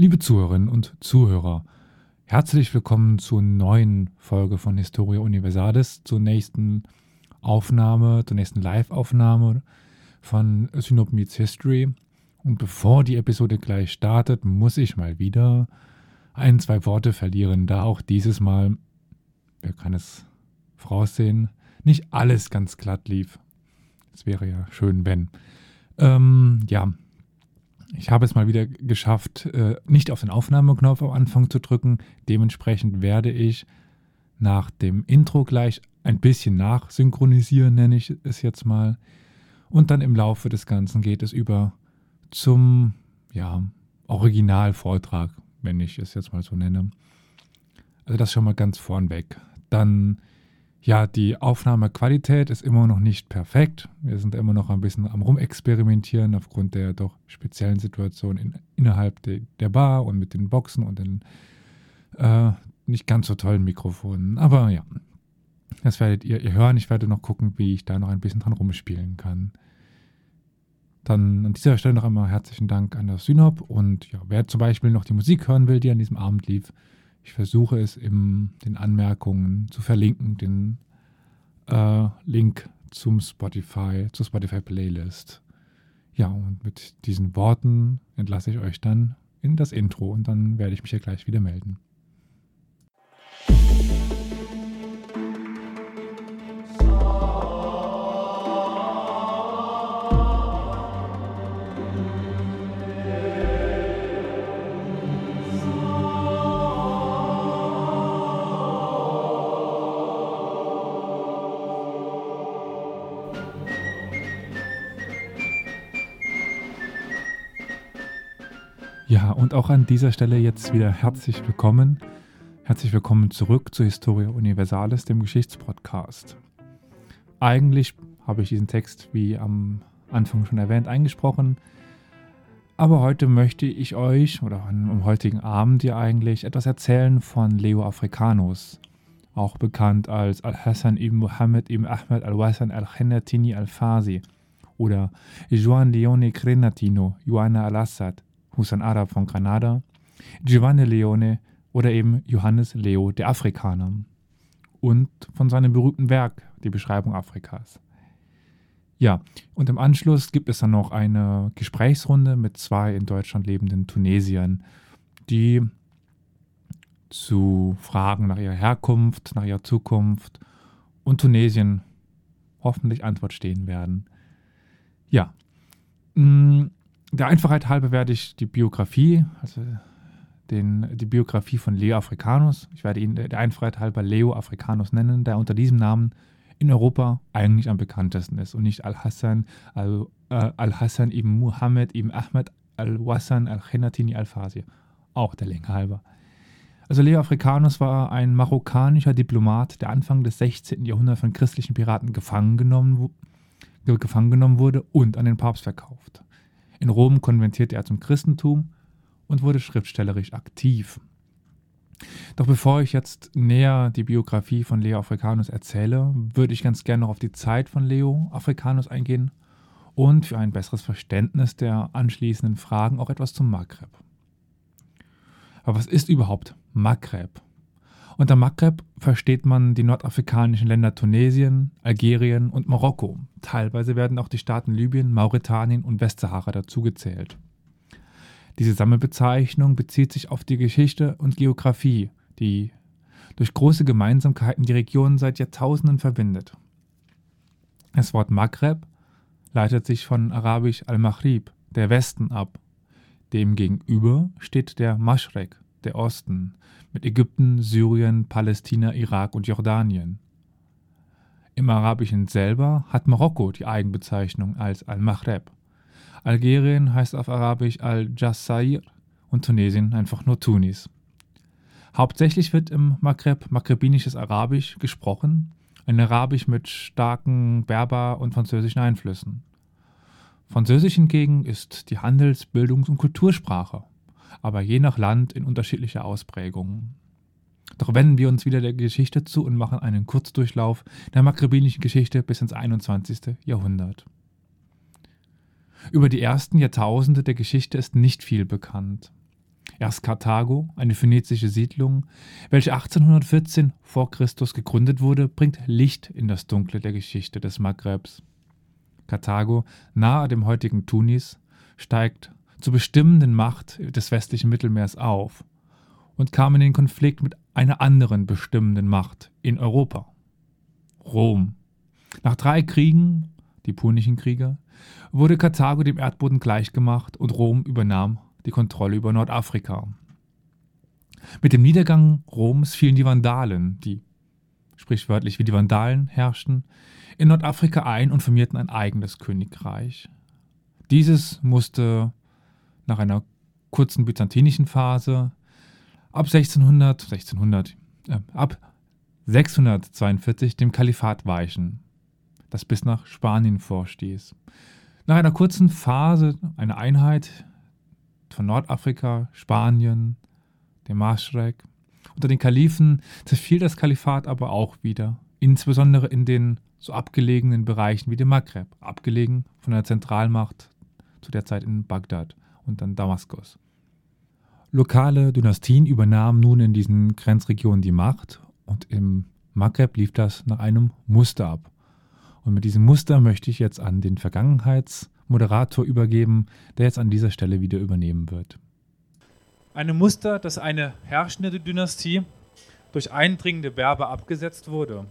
Liebe Zuhörerinnen und Zuhörer, herzlich willkommen zur neuen Folge von Historia Universalis, zur nächsten Aufnahme, zur nächsten Live-Aufnahme von Synop Meets History. Und bevor die Episode gleich startet, muss ich mal wieder ein, zwei Worte verlieren, da auch dieses Mal, wer kann es voraussehen, nicht alles ganz glatt lief. Es wäre ja schön, wenn. Ähm, ja, ich habe es mal wieder geschafft, äh, nicht auf den Aufnahmeknopf am Anfang zu drücken. Dementsprechend werde ich nach dem Intro gleich ein bisschen nachsynchronisieren, nenne ich es jetzt mal. Und dann im Laufe des Ganzen geht es über zum ja, Originalvortrag, wenn ich es jetzt mal so nenne. Also das schon mal ganz vornweg. Dann ja, die Aufnahmequalität ist immer noch nicht perfekt. Wir sind immer noch ein bisschen am Rumexperimentieren aufgrund der doch speziellen Situation in, innerhalb de, der Bar und mit den Boxen und den äh, nicht ganz so tollen Mikrofonen. Aber ja, das werdet ihr, ihr hören. Ich werde noch gucken, wie ich da noch ein bisschen dran rumspielen kann. Dann an dieser Stelle noch einmal herzlichen Dank an das Synop und ja, wer zum Beispiel noch die Musik hören will, die an diesem Abend lief, ich versuche es in den Anmerkungen zu verlinken, den äh, Link zum Spotify, zur Spotify Playlist. Ja, und mit diesen Worten entlasse ich euch dann in das Intro und dann werde ich mich ja gleich wieder melden. Und auch an dieser Stelle jetzt wieder herzlich willkommen. Herzlich willkommen zurück zu Historia Universalis, dem Geschichtspodcast. Eigentlich habe ich diesen Text, wie am Anfang schon erwähnt, eingesprochen. Aber heute möchte ich euch, oder am heutigen Abend ja eigentlich, etwas erzählen von Leo Africanus, auch bekannt als Al-Hassan ibn Muhammad ibn Ahmed al-Wasan al-Khenatini al-Fasi oder Juan Leone Crenatino, Joanna al-Assad Hussein Arab von Granada, Giovanni Leone oder eben Johannes Leo der Afrikaner. Und von seinem berühmten Werk, die Beschreibung Afrikas. Ja, und im Anschluss gibt es dann noch eine Gesprächsrunde mit zwei in Deutschland lebenden Tunesiern, die zu Fragen nach ihrer Herkunft, nach ihrer Zukunft und Tunesien hoffentlich Antwort stehen werden. Ja, mm, der Einfachheit halber werde ich die Biografie, also den, die Biografie von Leo Africanus, ich werde ihn der Einfachheit halber Leo Africanus nennen, der unter diesem Namen in Europa eigentlich am bekanntesten ist und nicht Al-Hassan al, äh, Al ibn Muhammad ibn Ahmed al-Wassan al-Khenatini al-Fasi, auch der Länge halber. Also Leo Africanus war ein marokkanischer Diplomat, der Anfang des 16. Jahrhunderts von christlichen Piraten gefangen genommen, gefangen genommen wurde und an den Papst verkauft. In Rom konvertierte er zum Christentum und wurde schriftstellerisch aktiv. Doch bevor ich jetzt näher die Biografie von Leo Africanus erzähle, würde ich ganz gerne noch auf die Zeit von Leo Africanus eingehen und für ein besseres Verständnis der anschließenden Fragen auch etwas zum Maghreb. Aber was ist überhaupt Maghreb? Unter Maghreb versteht man die nordafrikanischen Länder Tunesien, Algerien und Marokko. Teilweise werden auch die Staaten Libyen, Mauretanien und Westsahara dazugezählt. Diese Sammelbezeichnung bezieht sich auf die Geschichte und Geografie, die durch große Gemeinsamkeiten die Region seit Jahrtausenden verbindet. Das Wort Maghreb leitet sich von arabisch al-Maghrib, der Westen, ab. Demgegenüber steht der Maschrek, der Osten, mit Ägypten, Syrien, Palästina, Irak und Jordanien. Im Arabischen selber hat Marokko die Eigenbezeichnung als Al-Maghreb. Algerien heißt auf Arabisch Al-Jassair und Tunesien einfach nur Tunis. Hauptsächlich wird im Maghreb maghrebinisches Arabisch gesprochen, ein Arabisch mit starken Berber- und französischen Einflüssen. Französisch hingegen ist die Handels-, Bildungs- und Kultursprache aber je nach Land in unterschiedlicher Ausprägung. Doch wenden wir uns wieder der Geschichte zu und machen einen Kurzdurchlauf der maghrebinischen Geschichte bis ins 21. Jahrhundert. Über die ersten Jahrtausende der Geschichte ist nicht viel bekannt. Erst Karthago, eine phönizische Siedlung, welche 1814 vor Christus gegründet wurde, bringt Licht in das Dunkle der Geschichte des Maghrebs. Karthago, nahe dem heutigen Tunis, steigt zur bestimmenden Macht des westlichen Mittelmeers auf und kam in den Konflikt mit einer anderen bestimmenden Macht in Europa, Rom. Nach drei Kriegen, die Punischen Kriege, wurde Karthago dem Erdboden gleichgemacht und Rom übernahm die Kontrolle über Nordafrika. Mit dem Niedergang Roms fielen die Vandalen, die sprichwörtlich wie die Vandalen herrschten, in Nordafrika ein und formierten ein eigenes Königreich. Dieses musste nach einer kurzen byzantinischen Phase ab 1600, 1600 äh, ab 642 dem Kalifat weichen, das bis nach Spanien vorstieß. Nach einer kurzen Phase, einer Einheit von Nordafrika, Spanien, dem Maschrek, unter den Kalifen zerfiel das Kalifat aber auch wieder, insbesondere in den so abgelegenen Bereichen wie dem Maghreb, abgelegen von der Zentralmacht zu der Zeit in Bagdad und dann Damaskus. Lokale Dynastien übernahmen nun in diesen Grenzregionen die Macht und im Maghreb lief das nach einem Muster ab. Und mit diesem Muster möchte ich jetzt an den Vergangenheitsmoderator übergeben, der jetzt an dieser Stelle wieder übernehmen wird. Ein Muster, dass eine herrschende Dynastie durch eindringende Berber abgesetzt wurde.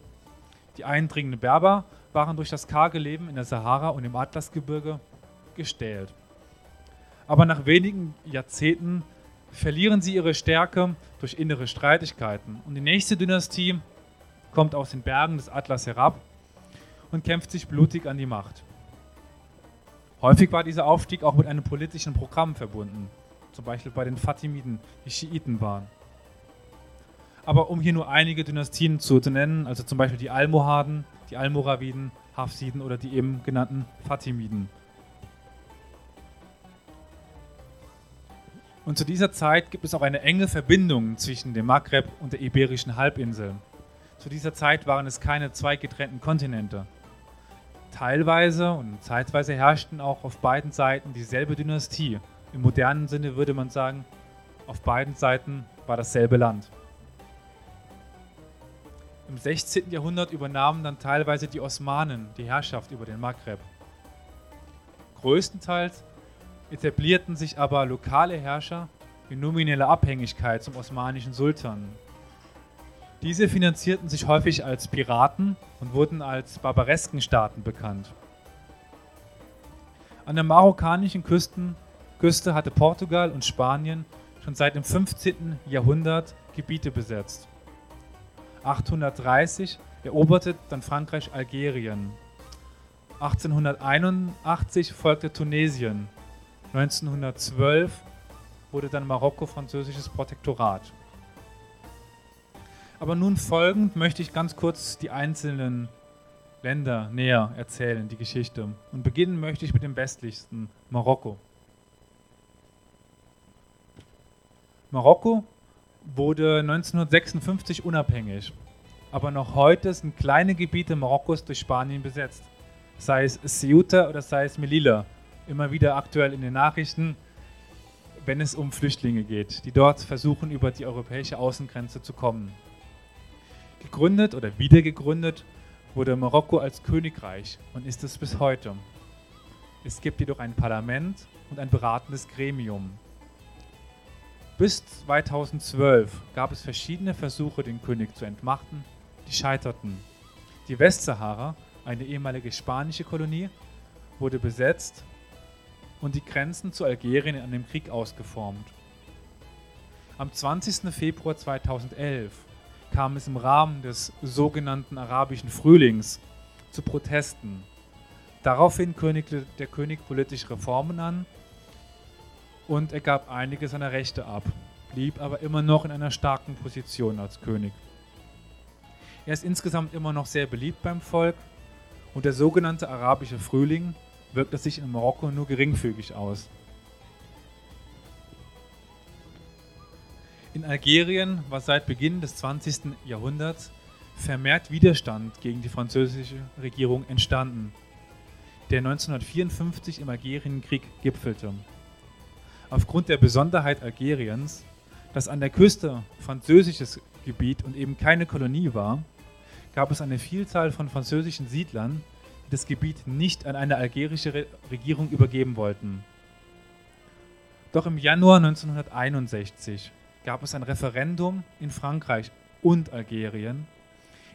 Die eindringenden Berber waren durch das karge Leben in der Sahara und im Atlasgebirge gestählt. Aber nach wenigen Jahrzehnten verlieren sie ihre Stärke durch innere Streitigkeiten. Und die nächste Dynastie kommt aus den Bergen des Atlas herab und kämpft sich blutig an die Macht. Häufig war dieser Aufstieg auch mit einem politischen Programm verbunden, zum Beispiel bei den Fatimiden, die Schiiten waren. Aber um hier nur einige Dynastien zu, nennen, also zum Beispiel die Almohaden, die Almoraviden, Hafsiden oder die eben genannten Fatimiden. Und zu dieser Zeit gibt es auch eine enge Verbindung zwischen dem Maghreb und der Iberischen Halbinsel. Zu dieser Zeit waren es keine zwei getrennten Kontinente. Teilweise und zeitweise herrschten auch auf beiden Seiten dieselbe Dynastie. Im modernen Sinne würde man sagen, auf beiden Seiten war dasselbe Land. Im 16. Jahrhundert übernahmen dann teilweise die Osmanen die Herrschaft über den Maghreb. Größtenteils etablierten sich aber lokale Herrscher in nomineller Abhängigkeit zum osmanischen Sultan. Diese finanzierten sich häufig als Piraten und wurden als Barbareskenstaaten bekannt. An der marokkanischen Küsten, Küste hatte Portugal und Spanien schon seit dem 15. Jahrhundert Gebiete besetzt. 830 eroberte dann Frankreich Algerien. 1881 folgte Tunesien 1912 wurde dann Marokko französisches Protektorat. Aber nun folgend möchte ich ganz kurz die einzelnen Länder näher erzählen, die Geschichte. Und beginnen möchte ich mit dem westlichsten, Marokko. Marokko wurde 1956 unabhängig, aber noch heute sind kleine Gebiete Marokkos durch Spanien besetzt, sei es Ceuta oder sei es Melilla, immer wieder aktuell in den Nachrichten, wenn es um Flüchtlinge geht, die dort versuchen, über die europäische Außengrenze zu kommen. Gegründet oder wiedergegründet wurde Marokko als Königreich und ist es bis heute. Es gibt jedoch ein Parlament und ein beratendes Gremium. Bis 2012 gab es verschiedene Versuche, den König zu entmachten, die scheiterten. Die Westsahara, eine ehemalige spanische Kolonie, wurde besetzt und die Grenzen zu Algerien in einem Krieg ausgeformt. Am 20. Februar 2011 kam es im Rahmen des sogenannten arabischen Frühlings zu Protesten. Daraufhin kündigte der König politische Reformen an und er gab einige seiner Rechte ab, blieb aber immer noch in einer starken Position als König. Er ist insgesamt immer noch sehr beliebt beim Volk und der sogenannte arabische Frühling wirkt es sich in Marokko nur geringfügig aus. In Algerien war seit Beginn des 20. Jahrhunderts vermehrt Widerstand gegen die französische Regierung entstanden, der 1954 im Algerienkrieg gipfelte. aufgrund der Besonderheit Algeriens, das an der Küste französisches Gebiet und eben keine Kolonie war, gab es eine Vielzahl von französischen Siedlern, das Gebiet nicht an eine algerische Re Regierung übergeben wollten. Doch im Januar 1961 gab es ein Referendum in Frankreich und Algerien,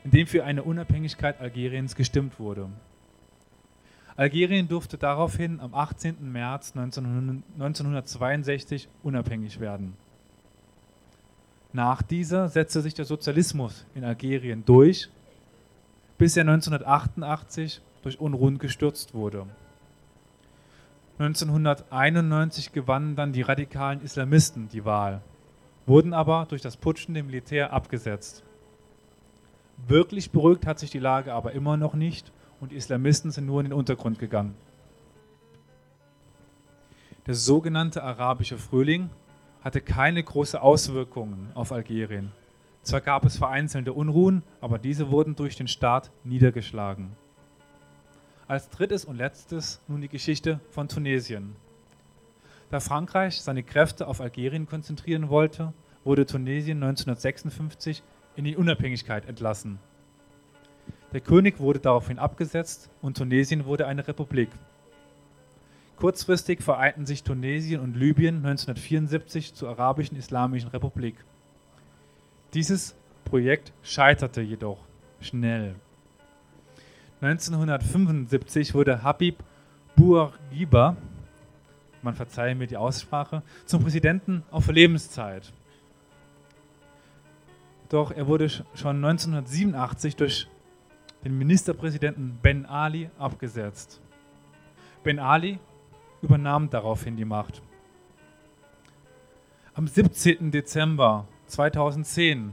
in dem für eine Unabhängigkeit Algeriens gestimmt wurde. Algerien durfte daraufhin am 18. März 1962 unabhängig werden. Nach dieser setzte sich der Sozialismus in Algerien durch, bis er 1988 durch Unruhen gestürzt wurde. 1991 gewannen dann die radikalen Islamisten die Wahl, wurden aber durch das Putschen dem Militär abgesetzt. Wirklich beruhigt hat sich die Lage aber immer noch nicht und die Islamisten sind nur in den Untergrund gegangen. Der sogenannte arabische Frühling hatte keine großen Auswirkungen auf Algerien. Zwar gab es vereinzelte Unruhen, aber diese wurden durch den Staat niedergeschlagen. Als drittes und letztes nun die Geschichte von Tunesien. Da Frankreich seine Kräfte auf Algerien konzentrieren wollte, wurde Tunesien 1956 in die Unabhängigkeit entlassen. Der König wurde daraufhin abgesetzt und Tunesien wurde eine Republik. Kurzfristig vereinten sich Tunesien und Libyen 1974 zur Arabischen Islamischen Republik. Dieses Projekt scheiterte jedoch schnell. 1975 wurde Habib Bourguiba, man verzeihe mir die Aussprache, zum Präsidenten auf Lebenszeit. Doch er wurde schon 1987 durch den Ministerpräsidenten Ben Ali abgesetzt. Ben Ali übernahm daraufhin die Macht. Am 17. Dezember 2010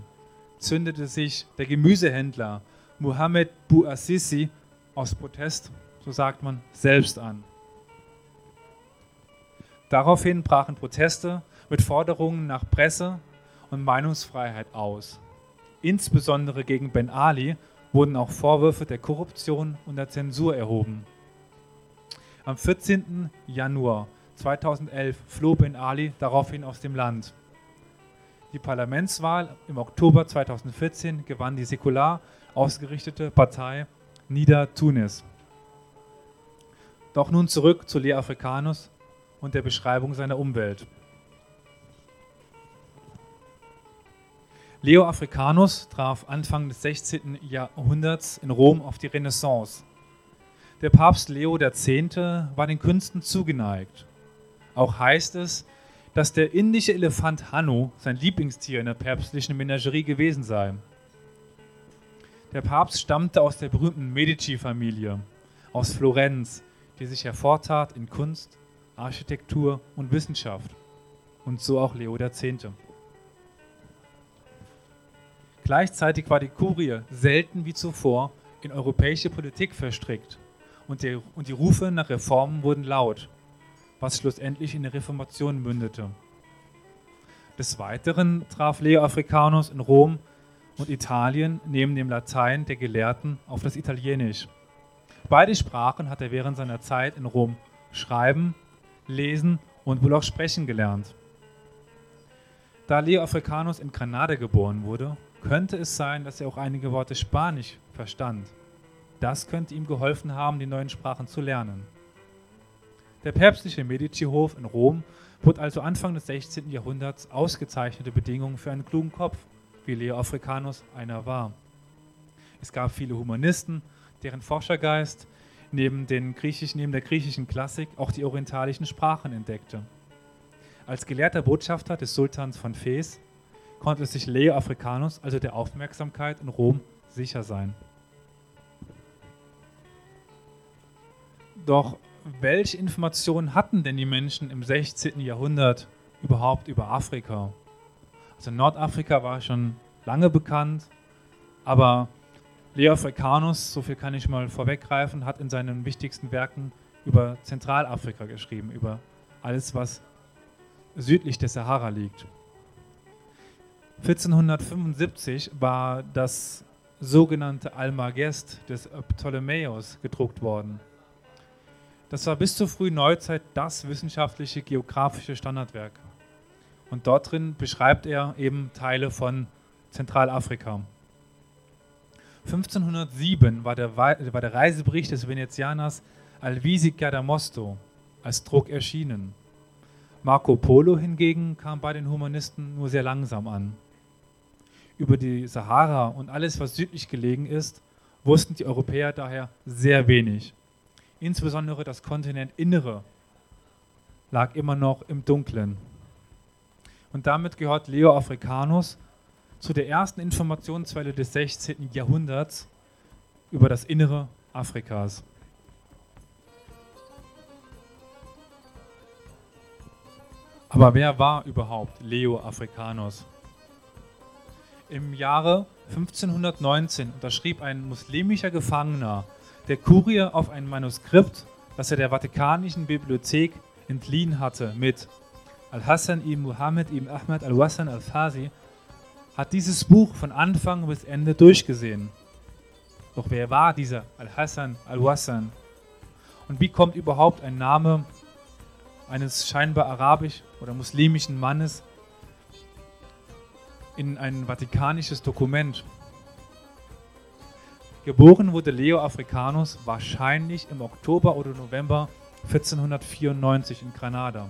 zündete sich der Gemüsehändler Mohamed Bouazizi aus Protest, so sagt man, selbst an. Daraufhin brachen Proteste mit Forderungen nach Presse und Meinungsfreiheit aus. Insbesondere gegen Ben Ali wurden auch Vorwürfe der Korruption und der Zensur erhoben. Am 14. Januar 2011 floh Ben Ali daraufhin aus dem Land. Die Parlamentswahl im Oktober 2014 gewann die säkular ausgerichtete Partei Nida Tunis. Doch nun zurück zu Lea Africanus und der Beschreibung seiner Umwelt. Leo Africanus traf Anfang des 16. Jahrhunderts in Rom auf die Renaissance. Der Papst Leo X. war den Künsten zugeneigt. Auch heißt es, dass der indische Elefant Hanno sein Lieblingstier in der päpstlichen Menagerie gewesen sei. Der Papst stammte aus der berühmten Medici-Familie, aus Florenz, die sich hervortat in Kunst, Architektur und Wissenschaft. Und so auch Leo X. Gleichzeitig war die Kurie selten wie zuvor in europäische Politik verstrickt und die, und die Rufe nach Reformen wurden laut, was schlussendlich in der Reformation mündete. Des Weiteren traf Leo Africanus in Rom und Italien neben dem Latein der Gelehrten auf das Italienisch. Beide Sprachen hat er während seiner Zeit in Rom schreiben, lesen und wohl auch sprechen gelernt. Da Leo Africanus in Granada geboren wurde, könnte es sein, dass er auch einige Worte Spanisch verstand. Das könnte ihm geholfen haben, die neuen Sprachen zu lernen. Der päpstliche Medici-Hof in Rom bot also Anfang des 16. Jahrhunderts ausgezeichnete Bedingungen für einen klugen Kopf, wie Leo Africanus einer war. Es gab viele Humanisten, deren Forschergeist neben, den griechischen, neben der griechischen Klassik auch die orientalischen Sprachen entdeckte. Als gelehrter Botschafter des Sultans von Fes konnte sich Leo Africanus also der Aufmerksamkeit in Rom sicher sein. Doch welche Informationen hatten denn die Menschen im 16. Jahrhundert überhaupt über Afrika? Also Nordafrika war schon lange bekannt, aber Leo Africanus, so viel kann ich mal vorweggreifen, hat in seinen wichtigsten Werken über Zentralafrika geschrieben, über alles, was südlich der Sahara liegt. 1475 war das sogenannte Almagest des Ptolemäus gedruckt worden. Das war bis zur frühen Neuzeit das wissenschaftliche geografische Standardwerk. Und dort drin beschreibt er eben Teile von Zentralafrika. 1507 war der, war der Reisebericht des Venezianers Alvisica da Mosto als Druck erschienen. Marco Polo hingegen kam bei den Humanisten nur sehr langsam an. Über die Sahara und alles, was südlich gelegen ist, wussten die Europäer daher sehr wenig. Insbesondere das Kontinentinnere lag immer noch im Dunklen. Und damit gehört Leo Africanus zu der ersten Informationsquelle des 16. Jahrhunderts über das Innere Afrikas. Aber wer war überhaupt Leo Africanus? Im Jahre 1519 unterschrieb ein muslimischer Gefangener der Kurier auf ein Manuskript, das er der Vatikanischen Bibliothek entliehen hatte, mit Al-Hassan ibn Muhammad ibn Ahmad al-Wassan al-Fazi, hat dieses Buch von Anfang bis Ende durchgesehen. Doch wer war dieser Al-Hassan al-Wassan? Und wie kommt überhaupt ein Name eines scheinbar arabisch oder muslimischen Mannes in ein vatikanisches Dokument. Geboren wurde Leo Africanus wahrscheinlich im Oktober oder November 1494 in Granada,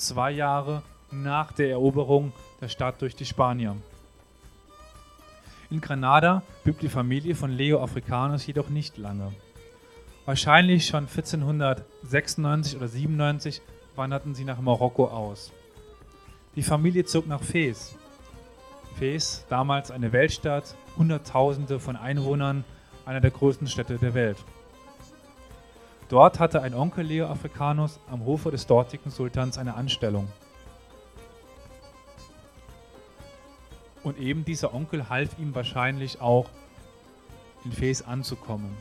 zwei Jahre nach der Eroberung der Stadt durch die Spanier. In Granada blieb die Familie von Leo Africanus jedoch nicht lange. Wahrscheinlich schon 1496 oder 97 wanderten sie nach Marokko aus. Die Familie zog nach Fes. Fes, damals eine Weltstadt, Hunderttausende von Einwohnern, einer der größten Städte der Welt. Dort hatte ein Onkel Leo Africanus am Hofe des dortigen Sultans eine Anstellung. Und eben dieser Onkel half ihm wahrscheinlich auch, in Fes anzukommen.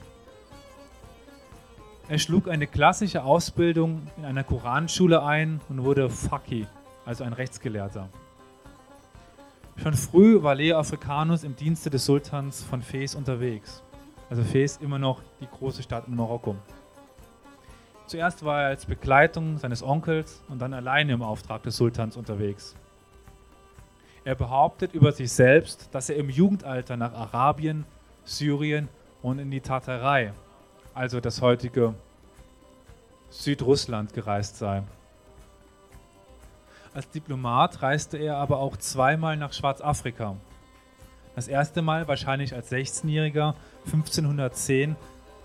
Er schlug eine klassische Ausbildung in einer Koranschule ein und wurde Faki, also ein Rechtsgelehrter. Schon früh war Leo Africanus im Dienste des Sultans von Fes unterwegs. Also Fes immer noch die große Stadt in Marokko. Zuerst war er als Begleitung seines Onkels und dann alleine im Auftrag des Sultans unterwegs. Er behauptet über sich selbst, dass er im Jugendalter nach Arabien, Syrien und in die Tartarei, also das heutige Südrussland, gereist sei. Als Diplomat reiste er aber auch zweimal nach Schwarzafrika. Das erste Mal wahrscheinlich als 16-Jähriger 1510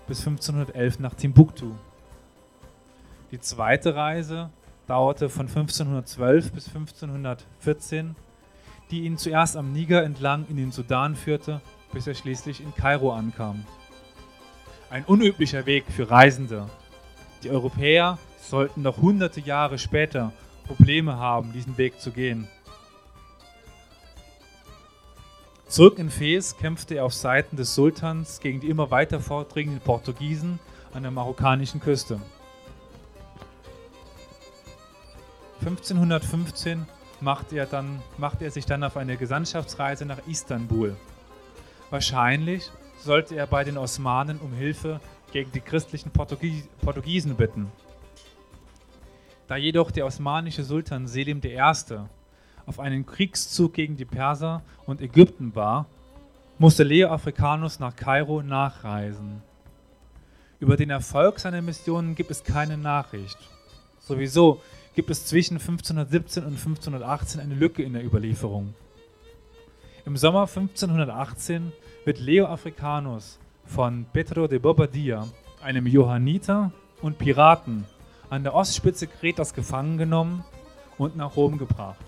bis 1511 nach Timbuktu. Die zweite Reise dauerte von 1512 bis 1514, die ihn zuerst am Niger entlang in den Sudan führte, bis er schließlich in Kairo ankam. Ein unüblicher Weg für Reisende. Die Europäer sollten noch hunderte Jahre später Probleme haben, diesen Weg zu gehen. Zurück in Fes kämpfte er auf Seiten des Sultans gegen die immer weiter vordringenden Portugiesen an der marokkanischen Küste. 1515 machte er, dann, machte er sich dann auf eine Gesandtschaftsreise nach Istanbul. Wahrscheinlich sollte er bei den Osmanen um Hilfe gegen die christlichen Portugies Portugiesen bitten. Da jedoch der osmanische Sultan Selim I. auf einen Kriegszug gegen die Perser und Ägypten war, musste Leo Africanus nach Kairo nachreisen. Über den Erfolg seiner Missionen gibt es keine Nachricht. Sowieso gibt es zwischen 1517 und 1518 eine Lücke in der Überlieferung. Im Sommer 1518 wird Leo Africanus von Petro de Bobadilla, einem Johanniter und Piraten, an der Ostspitze Kretas gefangen genommen und nach Rom gebracht.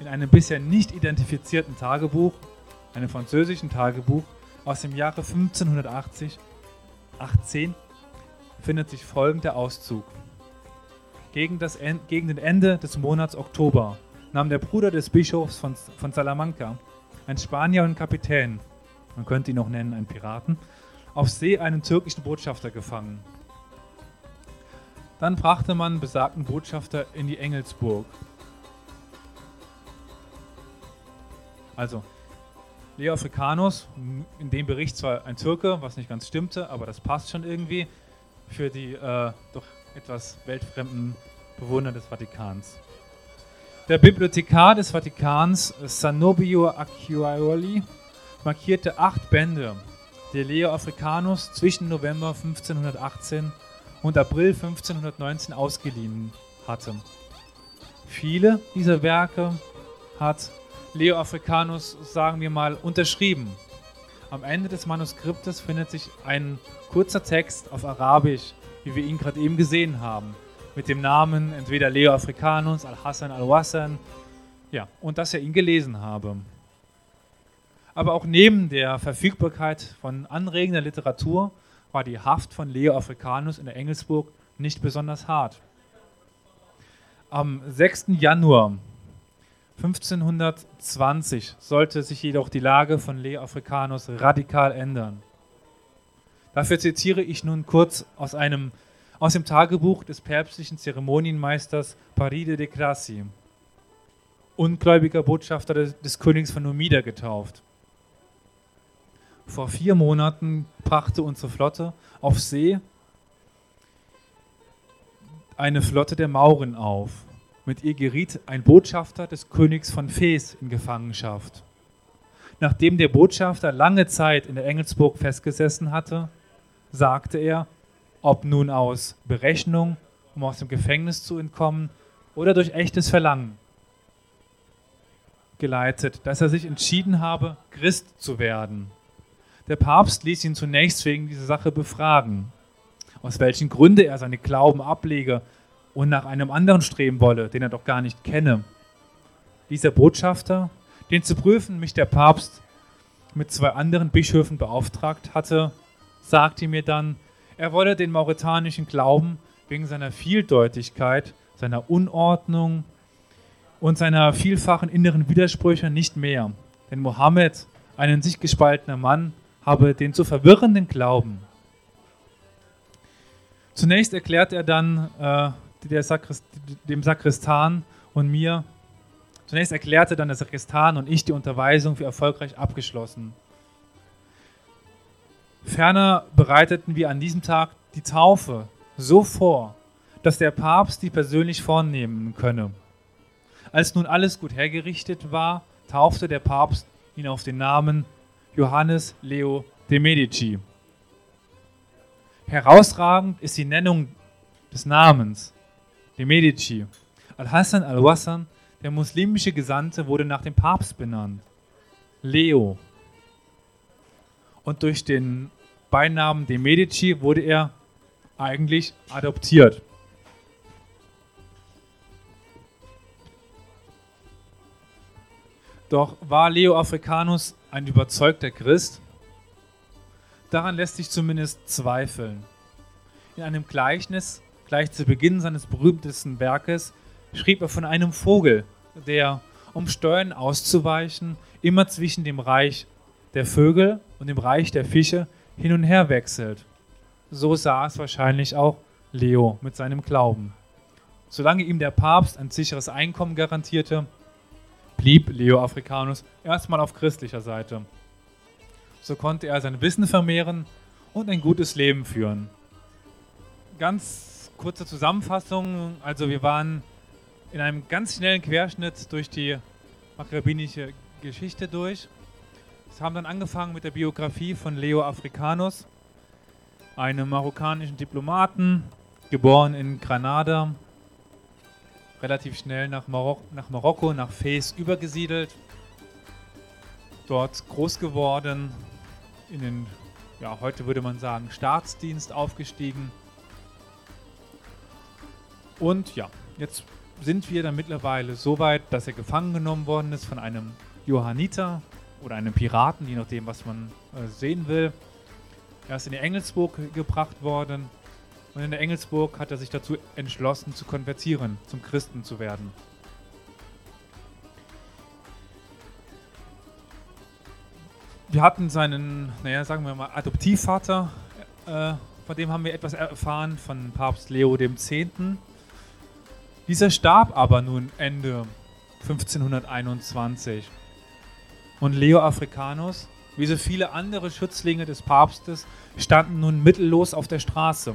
In einem bisher nicht identifizierten Tagebuch, einem französischen Tagebuch aus dem Jahre 1580, 18, findet sich folgender Auszug. Gegen, das, gegen den Ende des Monats Oktober nahm der Bruder des Bischofs von, von Salamanca, ein Spanier und Kapitän, man könnte ihn noch nennen ein Piraten, auf See einen türkischen Botschafter gefangen. Dann brachte man besagten Botschafter in die Engelsburg. Also, Leo Africanus, in dem Bericht zwar ein Türke, was nicht ganz stimmte, aber das passt schon irgendwie, für die äh, doch etwas weltfremden Bewohner des Vatikans. Der Bibliothekar des Vatikans, Sanobio Acciaioli, markierte acht Bände der Leo Africanus zwischen November 1518 und April 1519 ausgeliehen hatte. Viele dieser Werke hat Leo Africanus, sagen wir mal, unterschrieben. Am Ende des Manuskriptes findet sich ein kurzer Text auf Arabisch, wie wir ihn gerade eben gesehen haben, mit dem Namen entweder Leo Africanus, Al-Hassan Al-Wassan, ja, und dass er ihn gelesen habe. Aber auch neben der Verfügbarkeit von anregender Literatur war die Haft von Leo Africanus in der Engelsburg nicht besonders hart. Am 6. Januar 1520 sollte sich jedoch die Lage von Leo Africanus radikal ändern. Dafür zitiere ich nun kurz aus, einem, aus dem Tagebuch des päpstlichen Zeremonienmeisters Paride de Crassi, ungläubiger Botschafter des, des Königs von Numida getauft. Vor vier Monaten brachte unsere Flotte auf See eine Flotte der Mauren auf. Mit ihr geriet ein Botschafter des Königs von Fes in Gefangenschaft. Nachdem der Botschafter lange Zeit in der Engelsburg festgesessen hatte, sagte er, ob nun aus Berechnung, um aus dem Gefängnis zu entkommen, oder durch echtes Verlangen, geleitet, dass er sich entschieden habe, Christ zu werden. Der Papst ließ ihn zunächst wegen dieser Sache befragen, aus welchen Gründen er seine Glauben ablege und nach einem anderen streben wolle, den er doch gar nicht kenne. Dieser Botschafter, den zu prüfen mich der Papst mit zwei anderen Bischöfen beauftragt hatte, sagte mir dann, er wolle den mauretanischen Glauben wegen seiner Vieldeutigkeit, seiner Unordnung und seiner vielfachen inneren Widersprüche nicht mehr. Denn Mohammed, ein in sich gespaltener Mann, habe den zu verwirrenden Glauben. Zunächst erklärt er dann äh, Sakrist dem Sakristan und mir, zunächst erklärte dann der Sakristan und ich die Unterweisung für erfolgreich abgeschlossen. Ferner bereiteten wir an diesem Tag die Taufe so vor, dass der Papst die persönlich vornehmen könne. Als nun alles gut hergerichtet war, taufte der Papst ihn auf den Namen Johannes Leo de Medici. Herausragend ist die Nennung des Namens de Medici. Al-Hassan al-Wassan, der muslimische Gesandte, wurde nach dem Papst benannt. Leo. Und durch den Beinamen de Medici wurde er eigentlich adoptiert. Doch war Leo Africanus ein überzeugter Christ? Daran lässt sich zumindest zweifeln. In einem Gleichnis, gleich zu Beginn seines berühmtesten Werkes, schrieb er von einem Vogel, der, um Steuern auszuweichen, immer zwischen dem Reich der Vögel und dem Reich der Fische hin und her wechselt. So sah es wahrscheinlich auch Leo mit seinem Glauben. Solange ihm der Papst ein sicheres Einkommen garantierte, blieb Leo Africanus erstmal auf christlicher Seite. So konnte er sein Wissen vermehren und ein gutes Leben führen. Ganz kurze Zusammenfassung, also wir waren in einem ganz schnellen Querschnitt durch die maghrebinische Geschichte durch. Wir haben dann angefangen mit der Biografie von Leo Africanus, einem marokkanischen Diplomaten, geboren in Granada, relativ schnell nach, Marok nach Marokko, nach Fez übergesiedelt, dort groß geworden, in den, ja, heute würde man sagen, Staatsdienst aufgestiegen. Und ja, jetzt sind wir dann mittlerweile so weit, dass er gefangen genommen worden ist von einem Johanniter oder einem Piraten, je nachdem, was man äh, sehen will. Er ist in die Engelsburg gebracht worden und in der Engelsburg hat er sich dazu entschlossen, zu konvertieren, zum Christen zu werden. Wir hatten seinen, naja, sagen wir mal, Adoptivvater, äh, von dem haben wir etwas erfahren, von Papst Leo X. Dieser starb aber nun Ende 1521. Und Leo Africanus, wie so viele andere Schützlinge des Papstes, standen nun mittellos auf der Straße.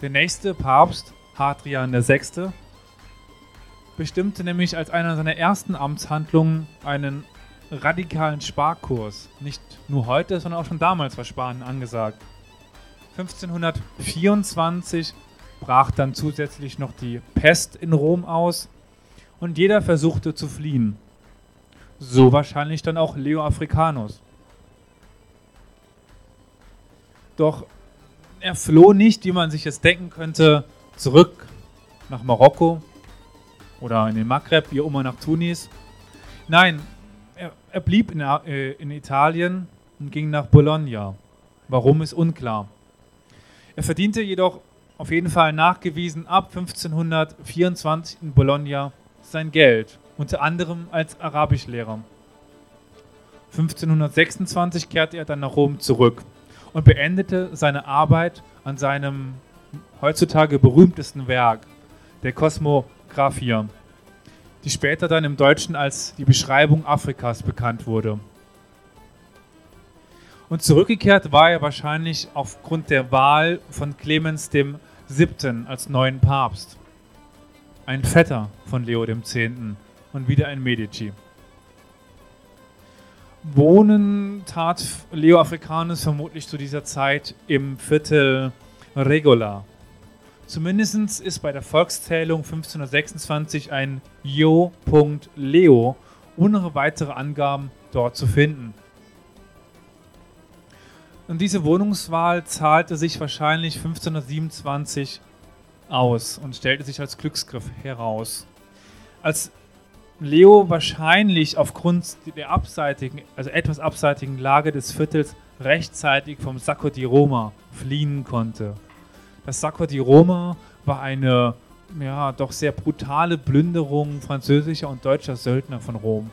Der nächste Papst, Hadrian VI., bestimmte nämlich als einer seiner ersten Amtshandlungen einen radikalen Sparkurs. Nicht nur heute, sondern auch schon damals war Sparen angesagt. 1524 brach dann zusätzlich noch die Pest in Rom aus und jeder versuchte zu fliehen. So wahrscheinlich dann auch Leo Africanus. Doch er floh nicht, wie man sich es denken könnte, zurück nach Marokko oder in den Maghreb, wie immer nach Tunis. Nein, er, er blieb in, äh, in Italien und ging nach Bologna. Warum ist unklar. Er verdiente jedoch auf jeden Fall nachgewiesen ab 1524 in Bologna sein Geld, unter anderem als Arabischlehrer. 1526 kehrte er dann nach Rom zurück und beendete seine Arbeit an seinem heutzutage berühmtesten Werk, der Kosmographia, die später dann im Deutschen als die Beschreibung Afrikas bekannt wurde. Und zurückgekehrt war er wahrscheinlich aufgrund der Wahl von Clemens VII. als neuen Papst. Ein Vetter von Leo X. und wieder ein Medici. Wohnen tat Leo Africanus vermutlich zu dieser Zeit im Viertel Regola. Zumindest ist bei der Volkszählung 1526 ein Jo.Leo ohne weitere Angaben dort zu finden. Und diese Wohnungswahl zahlte sich wahrscheinlich 1527 aus und stellte sich als Glücksgriff heraus. Als Leo wahrscheinlich aufgrund der abseitigen, also etwas abseitigen Lage des Viertels rechtzeitig vom Sacco di Roma fliehen konnte. Das Sacco di Roma war eine ja, doch sehr brutale Plünderung französischer und deutscher Söldner von Rom.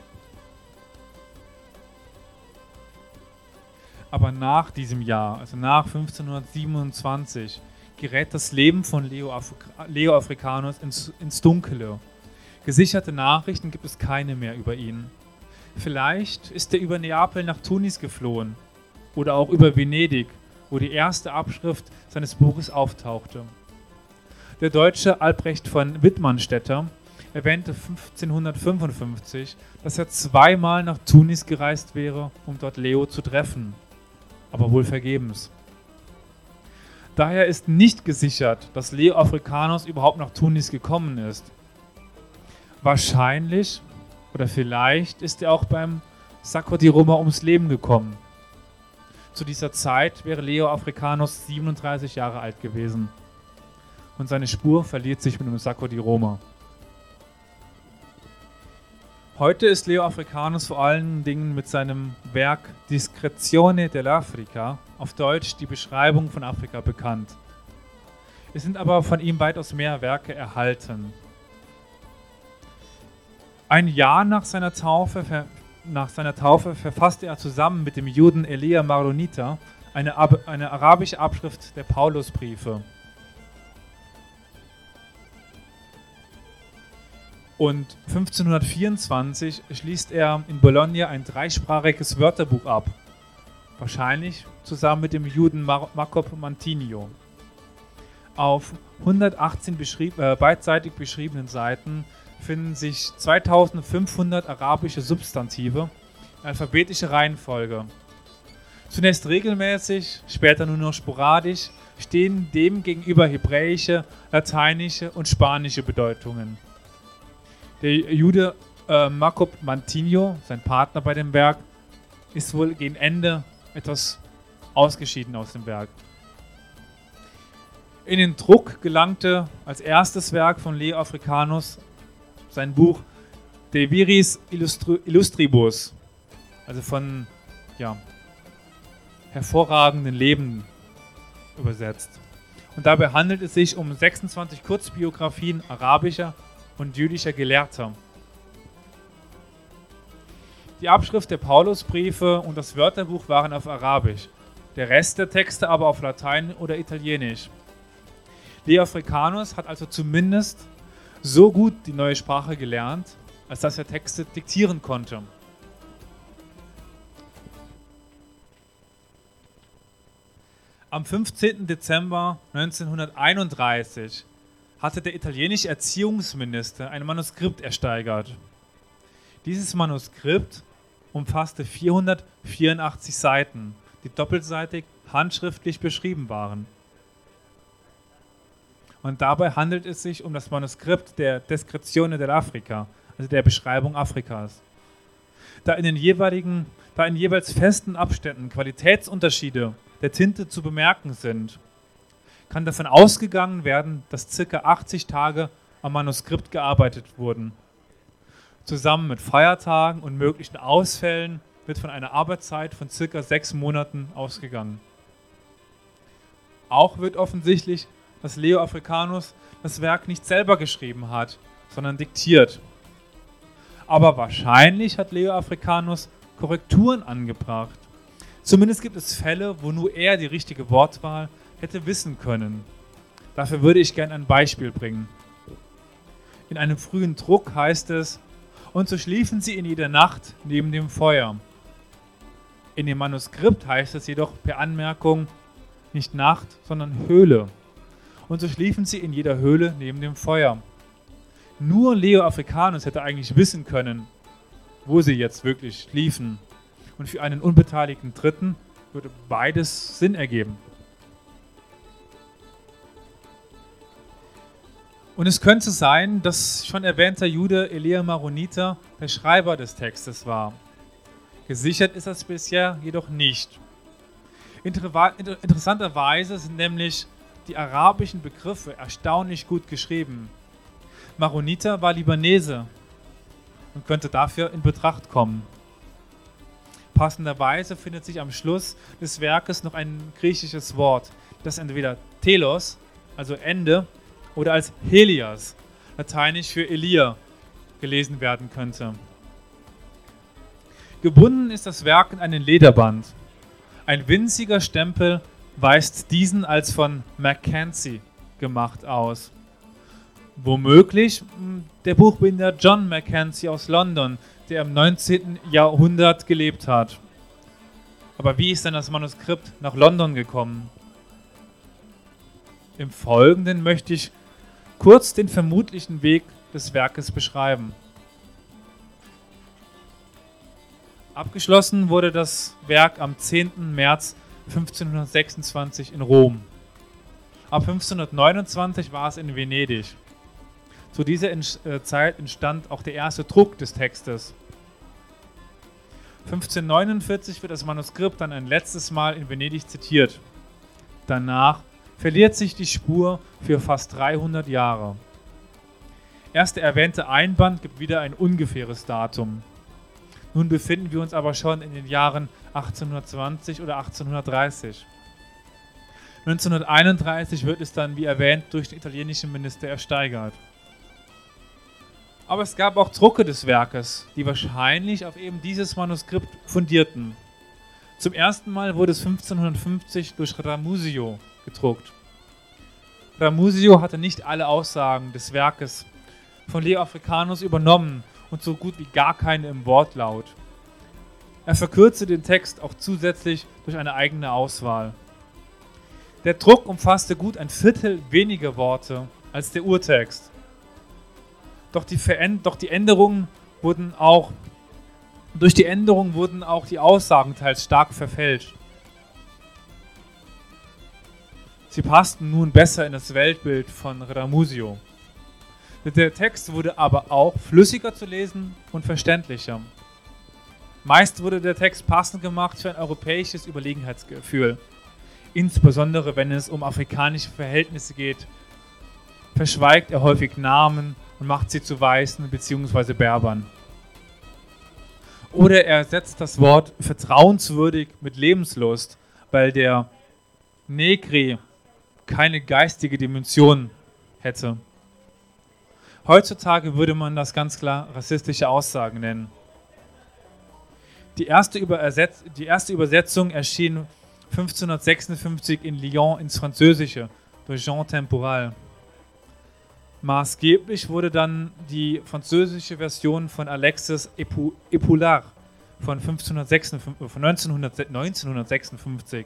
Aber nach diesem Jahr, also nach 1527, gerät das Leben von Leo, Afrika Leo Africanus ins, ins Dunkle. Gesicherte Nachrichten gibt es keine mehr über ihn. Vielleicht ist er über Neapel nach Tunis geflohen oder auch über Venedig, wo die erste Abschrift seines Buches auftauchte. Der Deutsche Albrecht von Wittmannstetter erwähnte 1555, dass er zweimal nach Tunis gereist wäre, um dort Leo zu treffen aber wohl vergebens. Daher ist nicht gesichert, dass Leo Africanus überhaupt nach Tunis gekommen ist. Wahrscheinlich oder vielleicht ist er auch beim Sacco di Roma ums Leben gekommen. Zu dieser Zeit wäre Leo Africanus 37 Jahre alt gewesen. Und seine Spur verliert sich mit dem Sacco di Roma. Heute ist Leo Africanus vor allen Dingen mit seinem Werk Discrezione dell'Africa, auf Deutsch die Beschreibung von Afrika, bekannt. Es sind aber von ihm weitaus mehr Werke erhalten. Ein Jahr nach seiner Taufe, nach seiner Taufe verfasste er zusammen mit dem Juden Elia Maronita eine, eine arabische Abschrift der Paulusbriefe. Und 1524 schließt er in Bologna ein dreisprachiges Wörterbuch ab. Wahrscheinlich zusammen mit dem Juden Mar Mantinio. Auf 118 beschrieb, äh, beidseitig beschriebenen Seiten finden sich 2500 arabische Substantive in alphabetischer Reihenfolge. Zunächst regelmäßig, später nur noch sporadisch, stehen dem gegenüber hebräische, lateinische und spanische Bedeutungen. Der Jude äh, Jacob Mantinho, sein Partner bei dem Werk, ist wohl gegen Ende etwas ausgeschieden aus dem Werk. In den Druck gelangte als erstes Werk von Leo Africanus sein Buch De Viris Illustri Illustribus, also von ja, hervorragenden Leben übersetzt. Und dabei handelt es sich um 26 Kurzbiografien arabischer und jüdischer Gelehrter. Die Abschrift der Paulusbriefe und das Wörterbuch waren auf Arabisch, der Rest der Texte aber auf Latein oder Italienisch. Leo Africanus hat also zumindest so gut die neue Sprache gelernt, als dass er Texte diktieren konnte. Am 15. Dezember 1931 hatte der italienische Erziehungsminister ein Manuskript ersteigert. Dieses Manuskript umfasste 484 Seiten, die doppelseitig handschriftlich beschrieben waren. Und dabei handelt es sich um das Manuskript der Descrizione dell'Africa, also der Beschreibung Afrikas. Da in den jeweiligen, da in jeweils festen Abständen Qualitätsunterschiede der Tinte zu bemerken sind, kann davon ausgegangen werden, dass ca. 80 Tage am Manuskript gearbeitet wurden. Zusammen mit Feiertagen und möglichen Ausfällen wird von einer Arbeitszeit von ca. sechs Monaten ausgegangen. Auch wird offensichtlich, dass Leo Africanus das Werk nicht selber geschrieben hat, sondern diktiert. Aber wahrscheinlich hat Leo Africanus Korrekturen angebracht. Zumindest gibt es Fälle, wo nur er die richtige Wortwahl hätte wissen können. Dafür würde ich gerne ein Beispiel bringen. In einem frühen Druck heißt es, und so schliefen sie in jeder Nacht neben dem Feuer. In dem Manuskript heißt es jedoch per Anmerkung nicht Nacht, sondern Höhle. Und so schliefen sie in jeder Höhle neben dem Feuer. Nur Leo Africanus hätte eigentlich wissen können, wo sie jetzt wirklich schliefen. Und für einen unbeteiligten Dritten würde beides Sinn ergeben. Und es könnte sein, dass schon erwähnter Jude Elia Maronita der Schreiber des Textes war. Gesichert ist das bisher jedoch nicht. Interessanterweise sind nämlich die arabischen Begriffe erstaunlich gut geschrieben. Maronita war Libanese und könnte dafür in Betracht kommen. Passenderweise findet sich am Schluss des Werkes noch ein griechisches Wort, das entweder Telos, also Ende, oder als Helias, lateinisch für Elia, gelesen werden könnte. Gebunden ist das Werk in einen Lederband. Ein winziger Stempel weist diesen als von Mackenzie gemacht aus. Womöglich hm, der Buchbinder John Mackenzie aus London, der im 19. Jahrhundert gelebt hat. Aber wie ist denn das Manuskript nach London gekommen? Im Folgenden möchte ich kurz den vermutlichen Weg des Werkes beschreiben. Abgeschlossen wurde das Werk am 10. März 1526 in Rom. Ab 1529 war es in Venedig. Zu dieser äh, Zeit entstand auch der erste Druck des Textes. 1549 wird das Manuskript dann ein letztes Mal in Venedig zitiert. Danach verliert sich die Spur für fast 300 Jahre. Erst der erwähnte Einband gibt wieder ein ungefähres Datum. Nun befinden wir uns aber schon in den Jahren 1820 oder 1830. 1931 wird es dann, wie erwähnt, durch den italienischen Minister ersteigert. Aber es gab auch Drucke des Werkes, die wahrscheinlich auf eben dieses Manuskript fundierten. Zum ersten Mal wurde es 1550 durch Ramusio gedruckt. Ramusio hatte nicht alle Aussagen des Werkes von Leo Africanus übernommen und so gut wie gar keine im Wortlaut. Er verkürzte den Text auch zusätzlich durch eine eigene Auswahl. Der Druck umfasste gut ein Viertel weniger Worte als der Urtext. Doch die, doch die Änderungen wurden auch durch die Änderungen wurden auch die Aussagen teils stark verfälscht. Sie passten nun besser in das Weltbild von Ramusio. Der Text wurde aber auch flüssiger zu lesen und verständlicher. Meist wurde der Text passend gemacht für ein europäisches Überlegenheitsgefühl. Insbesondere wenn es um afrikanische Verhältnisse geht, verschweigt er häufig Namen und macht sie zu Weißen bzw. Berbern. Oder er ersetzt das Wort vertrauenswürdig mit Lebenslust, weil der Negri keine geistige Dimension hätte. Heutzutage würde man das ganz klar rassistische Aussagen nennen. Die erste, die erste Übersetzung erschien 1556 in Lyon ins Französische durch Jean Temporal. Maßgeblich wurde dann die französische Version von Alexis Epoulard von, 1556, von 1956.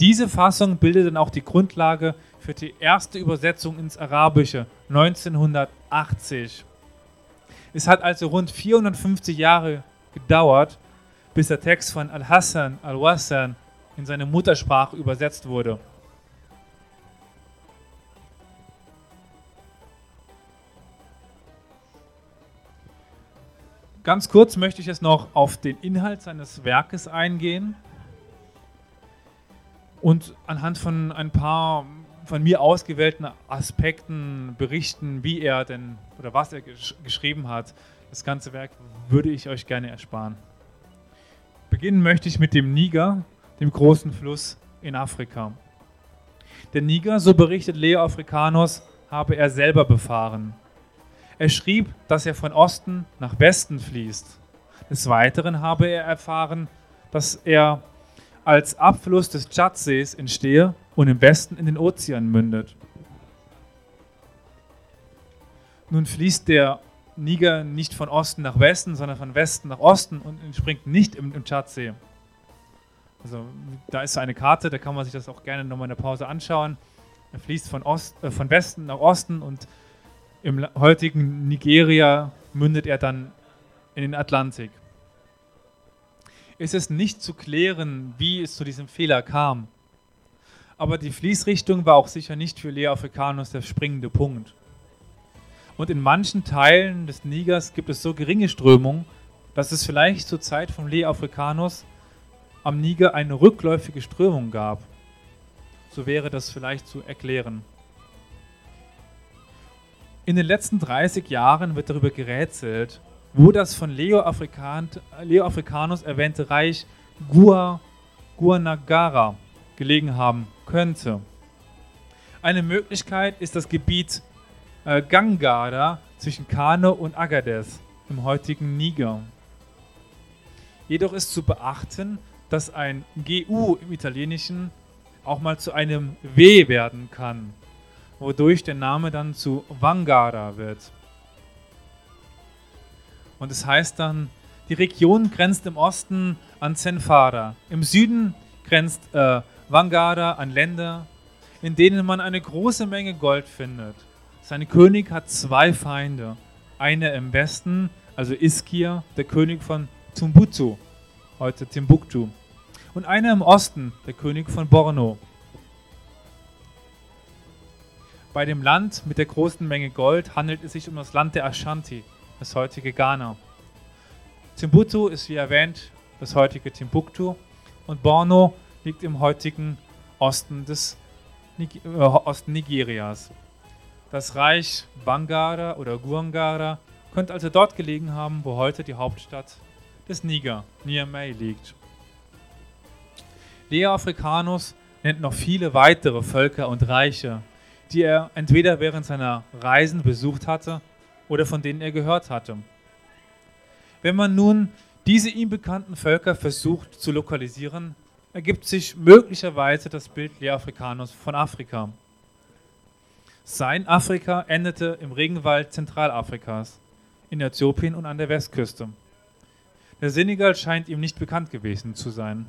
Diese Fassung bildet dann auch die Grundlage für die erste Übersetzung ins Arabische 1980. Es hat also rund 450 Jahre gedauert, bis der Text von Al-Hassan al-Wassan in seine Muttersprache übersetzt wurde. Ganz kurz möchte ich jetzt noch auf den Inhalt seines Werkes eingehen und anhand von ein paar von mir ausgewählten Aspekten berichten, wie er denn oder was er gesch geschrieben hat. Das ganze Werk würde ich euch gerne ersparen. Beginnen möchte ich mit dem Niger, dem großen Fluss in Afrika. Der Niger, so berichtet Leo Africanus, habe er selber befahren. Er schrieb, dass er von Osten nach Westen fließt. Des Weiteren habe er erfahren, dass er als Abfluss des Tschadsees entstehe und im Westen in den Ozean mündet. Nun fließt der Niger nicht von Osten nach Westen, sondern von Westen nach Osten und entspringt nicht im, im Tschadsee. Also da ist eine Karte, da kann man sich das auch gerne nochmal in der Pause anschauen. Er fließt von, Ost, äh, von Westen nach Osten und im heutigen Nigeria mündet er dann in den Atlantik. Es ist nicht zu klären, wie es zu diesem Fehler kam. Aber die Fließrichtung war auch sicher nicht für Leo Africanus der springende Punkt. Und in manchen Teilen des Nigers gibt es so geringe Strömung, dass es vielleicht zur Zeit von Leo Africanus am Niger eine rückläufige Strömung gab. So wäre das vielleicht zu erklären. In den letzten 30 Jahren wird darüber gerätselt, wo das von Leo, Afrikan Leo Africanus erwähnte Reich Gua, Guanagara gelegen haben könnte. Eine Möglichkeit ist das Gebiet äh, Gangara zwischen Kano und Agadez im heutigen Niger. Jedoch ist zu beachten, dass ein GU im Italienischen auch mal zu einem W werden kann wodurch der Name dann zu Vangara wird. Und es heißt dann, die Region grenzt im Osten an Zenfara, im Süden grenzt äh, Vangara an Länder, in denen man eine große Menge Gold findet. Sein König hat zwei Feinde. Einer im Westen, also Iskir, der König von Timbuktu, heute Timbuktu. Und einer im Osten, der König von Borno, bei dem Land mit der großen Menge Gold handelt es sich um das Land der Ashanti, das heutige Ghana. Timbuktu ist wie erwähnt das heutige Timbuktu und Borno liegt im heutigen Osten des äh, Osten Nigerias. Das Reich Bangara oder Guangara könnte also dort gelegen haben, wo heute die Hauptstadt des Niger, Niamey, liegt. Leo Africanus nennt noch viele weitere Völker und Reiche, die er entweder während seiner Reisen besucht hatte oder von denen er gehört hatte. Wenn man nun diese ihm bekannten Völker versucht zu lokalisieren, ergibt sich möglicherweise das Bild Leafricanus von Afrika. Sein Afrika endete im Regenwald Zentralafrikas, in Äthiopien und an der Westküste. Der Senegal scheint ihm nicht bekannt gewesen zu sein.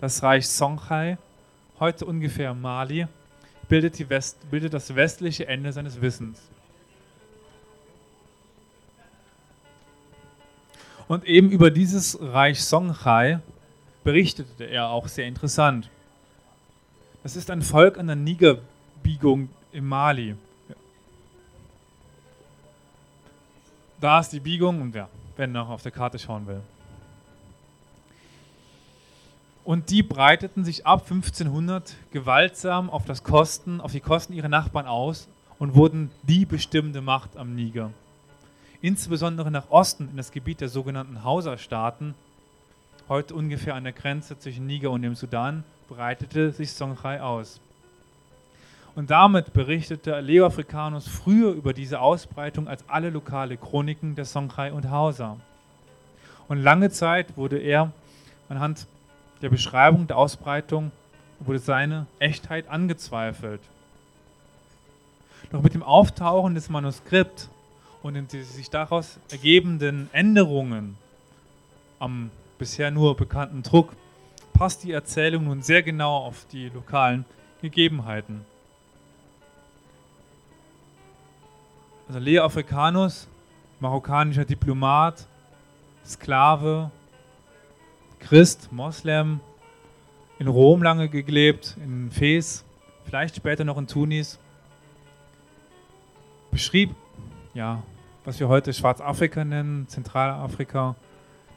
Das Reich Songhai, heute ungefähr Mali, bildet, West, bildet das westliche Ende seines Wissens. Und eben über dieses Reich Songhai berichtete er auch sehr interessant. Das ist ein Volk an der Nigerbiegung im Mali. Da ist die Biegung und ja, wenn noch auf der Karte schauen will. Und die breiteten sich ab 1500 gewaltsam auf, das Kosten, auf die Kosten ihrer Nachbarn aus und wurden die bestimmende Macht am Niger. Insbesondere nach Osten in das Gebiet der sogenannten Hausa-Staaten, heute ungefähr an der Grenze zwischen Niger und dem Sudan, breitete sich Songhai aus. Und damit berichtete Leo Africanus früher über diese Ausbreitung als alle lokale Chroniken der Songhai und Hausa. Und lange Zeit wurde er anhand der Beschreibung der Ausbreitung wurde seine Echtheit angezweifelt. Doch mit dem Auftauchen des Manuskripts und den sich daraus ergebenden Änderungen am bisher nur bekannten Druck passt die Erzählung nun sehr genau auf die lokalen Gegebenheiten. Also Leo Africanus, marokkanischer Diplomat, Sklave, Christ, Moslem, in Rom lange gelebt, in Fes, vielleicht später noch in Tunis, beschrieb, ja, was wir heute Schwarzafrika nennen, Zentralafrika,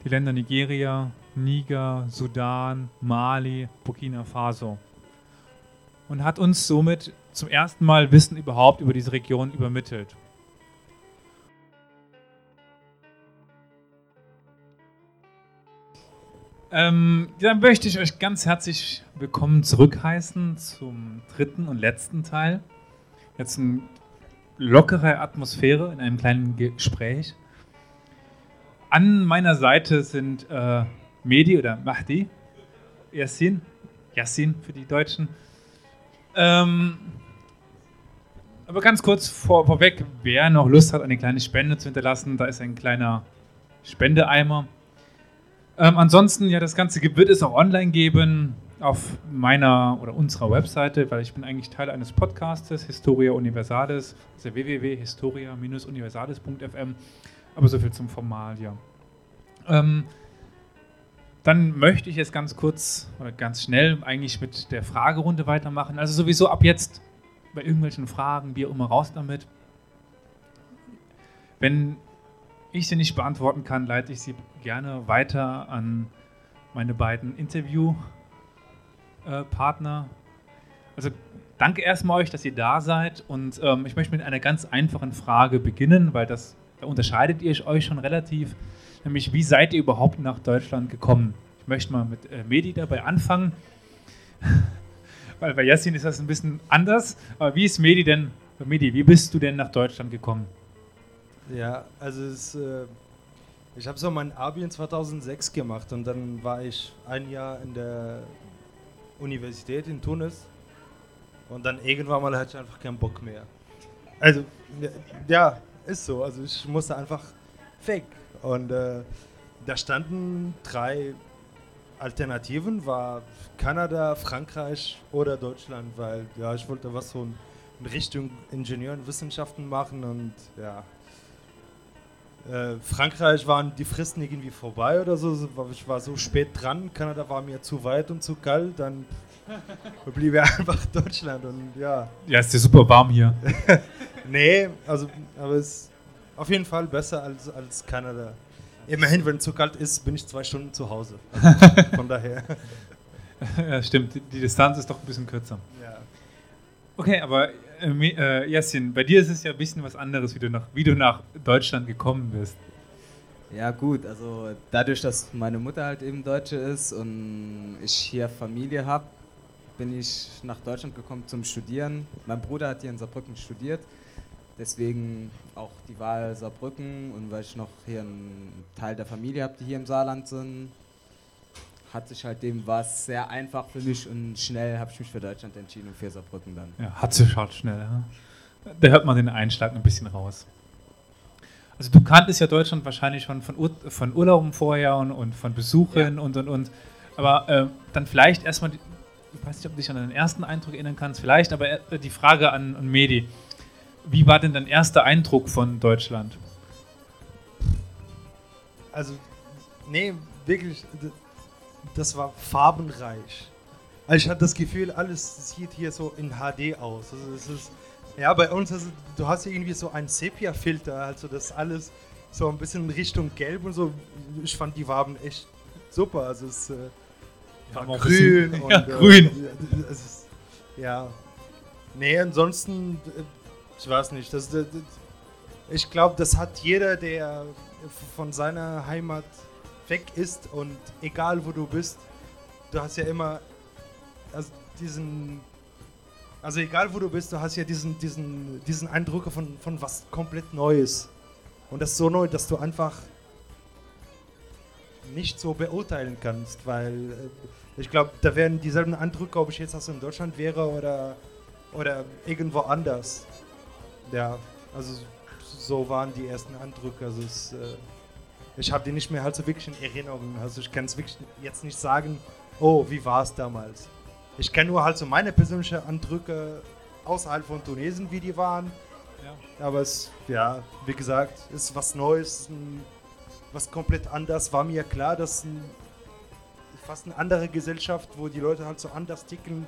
die Länder Nigeria, Niger, Sudan, Mali, Burkina Faso. Und hat uns somit zum ersten Mal Wissen überhaupt über diese Region übermittelt. Ähm, dann möchte ich euch ganz herzlich willkommen zurückheißen zum dritten und letzten Teil. Jetzt eine lockere Atmosphäre in einem kleinen Gespräch. An meiner Seite sind äh, Medi oder Mahdi, Yassin, Yassin für die Deutschen. Ähm, aber ganz kurz vor, vorweg, wer noch Lust hat, eine kleine Spende zu hinterlassen, da ist ein kleiner Spendeeimer. Ähm, ansonsten, ja, das Ganze wird es auch online geben auf meiner oder unserer Webseite, weil ich bin eigentlich Teil eines Podcastes, Historia Universalis, also www.historia-universalis.fm. Aber so viel zum Formal, ja. Ähm, dann möchte ich jetzt ganz kurz oder ganz schnell eigentlich mit der Fragerunde weitermachen. Also sowieso ab jetzt bei irgendwelchen Fragen, wie auch immer, raus damit. Wenn ich sie nicht beantworten kann, leite ich sie gerne weiter an meine beiden Interviewpartner. also danke erstmal euch, dass ihr da seid und ähm, ich möchte mit einer ganz einfachen Frage beginnen, weil das da unterscheidet ihr euch schon relativ, nämlich wie seid ihr überhaupt nach Deutschland gekommen? Ich möchte mal mit äh, Medi dabei anfangen, weil bei Yassin ist das ein bisschen anders. Aber wie ist Medi denn, Medi, wie bist du denn nach Deutschland gekommen? Ja, also es, äh, ich habe so mein Abi in 2006 gemacht und dann war ich ein Jahr in der Universität in Tunis und dann irgendwann mal hatte ich einfach keinen Bock mehr. Also, ja, ist so. Also ich musste einfach weg und äh, da standen drei Alternativen, war Kanada, Frankreich oder Deutschland, weil ja, ich wollte was so in Richtung Ingenieurwissenschaften machen und ja, äh, Frankreich waren die Fristen irgendwie vorbei oder so. Ich war so spät dran. Kanada war mir zu weit und zu kalt. Dann blieb ja einfach Deutschland und ja. Ja, ist ja super warm hier. nee, also, aber es ist auf jeden Fall besser als, als Kanada. Immerhin, wenn es zu kalt ist, bin ich zwei Stunden zu Hause. Also von daher. ja, stimmt. Die Distanz ist doch ein bisschen kürzer. Ja. Okay, aber äh, äh, Yasin, bei dir ist es ja ein bisschen was anderes, wie du, nach, wie du nach Deutschland gekommen bist. Ja gut, also dadurch, dass meine Mutter halt eben Deutsche ist und ich hier Familie habe, bin ich nach Deutschland gekommen zum Studieren. Mein Bruder hat hier in Saarbrücken studiert, deswegen auch die Wahl Saarbrücken und weil ich noch hier einen Teil der Familie habe, die hier im Saarland sind, hat sich halt dem was sehr einfach für mich und schnell habe ich mich für Deutschland entschieden und für Saarbrücken dann. Ja, hat sich halt schnell. Ja. Da hört man den Einschlag ein bisschen raus. Also du kanntest ja Deutschland wahrscheinlich schon von, Ur von Urlauben vorher und, und von Besuchen ja. und und und. Aber äh, dann vielleicht erstmal, ich weiß nicht, ob du dich an den ersten Eindruck erinnern kannst, vielleicht, aber äh, die Frage an, an Medi. Wie war denn dein erster Eindruck von Deutschland? Also, nee, wirklich, das war farbenreich. Also ich hatte das Gefühl, alles sieht hier so in HD aus. Also es ist, ja, bei uns, also, du hast ja irgendwie so einen Sepia-Filter, also das alles so ein bisschen Richtung Gelb und so. Ich fand die Farben echt super. Also es äh, war grün und ja, äh, grün. Äh, ist, ja. Nee, ansonsten, äh, ich weiß nicht. Das, das ich glaube, das hat jeder, der von seiner Heimat weg ist und egal wo du bist, du hast ja immer also diesen, also egal wo du bist, du hast ja diesen, diesen, diesen Eindruck von, von was komplett Neues. Und das ist so neu, dass du einfach nicht so beurteilen kannst, weil äh, ich glaube, da wären dieselben Eindrücke, ob ich jetzt also in Deutschland wäre oder, oder irgendwo anders. Ja, also so waren die ersten Eindrücke. Also es, äh, ich habe die nicht mehr halt so wirklich in Erinnerung. Also ich kann es wirklich jetzt nicht sagen, oh, wie war es damals? Ich kenne nur halt so meine persönlichen Eindrücke außerhalb von Tunesien, wie die waren. Ja. Aber es, ja, wie gesagt, ist was Neues, was komplett anders. War mir klar, dass ein, fast eine andere Gesellschaft, wo die Leute halt so anders ticken.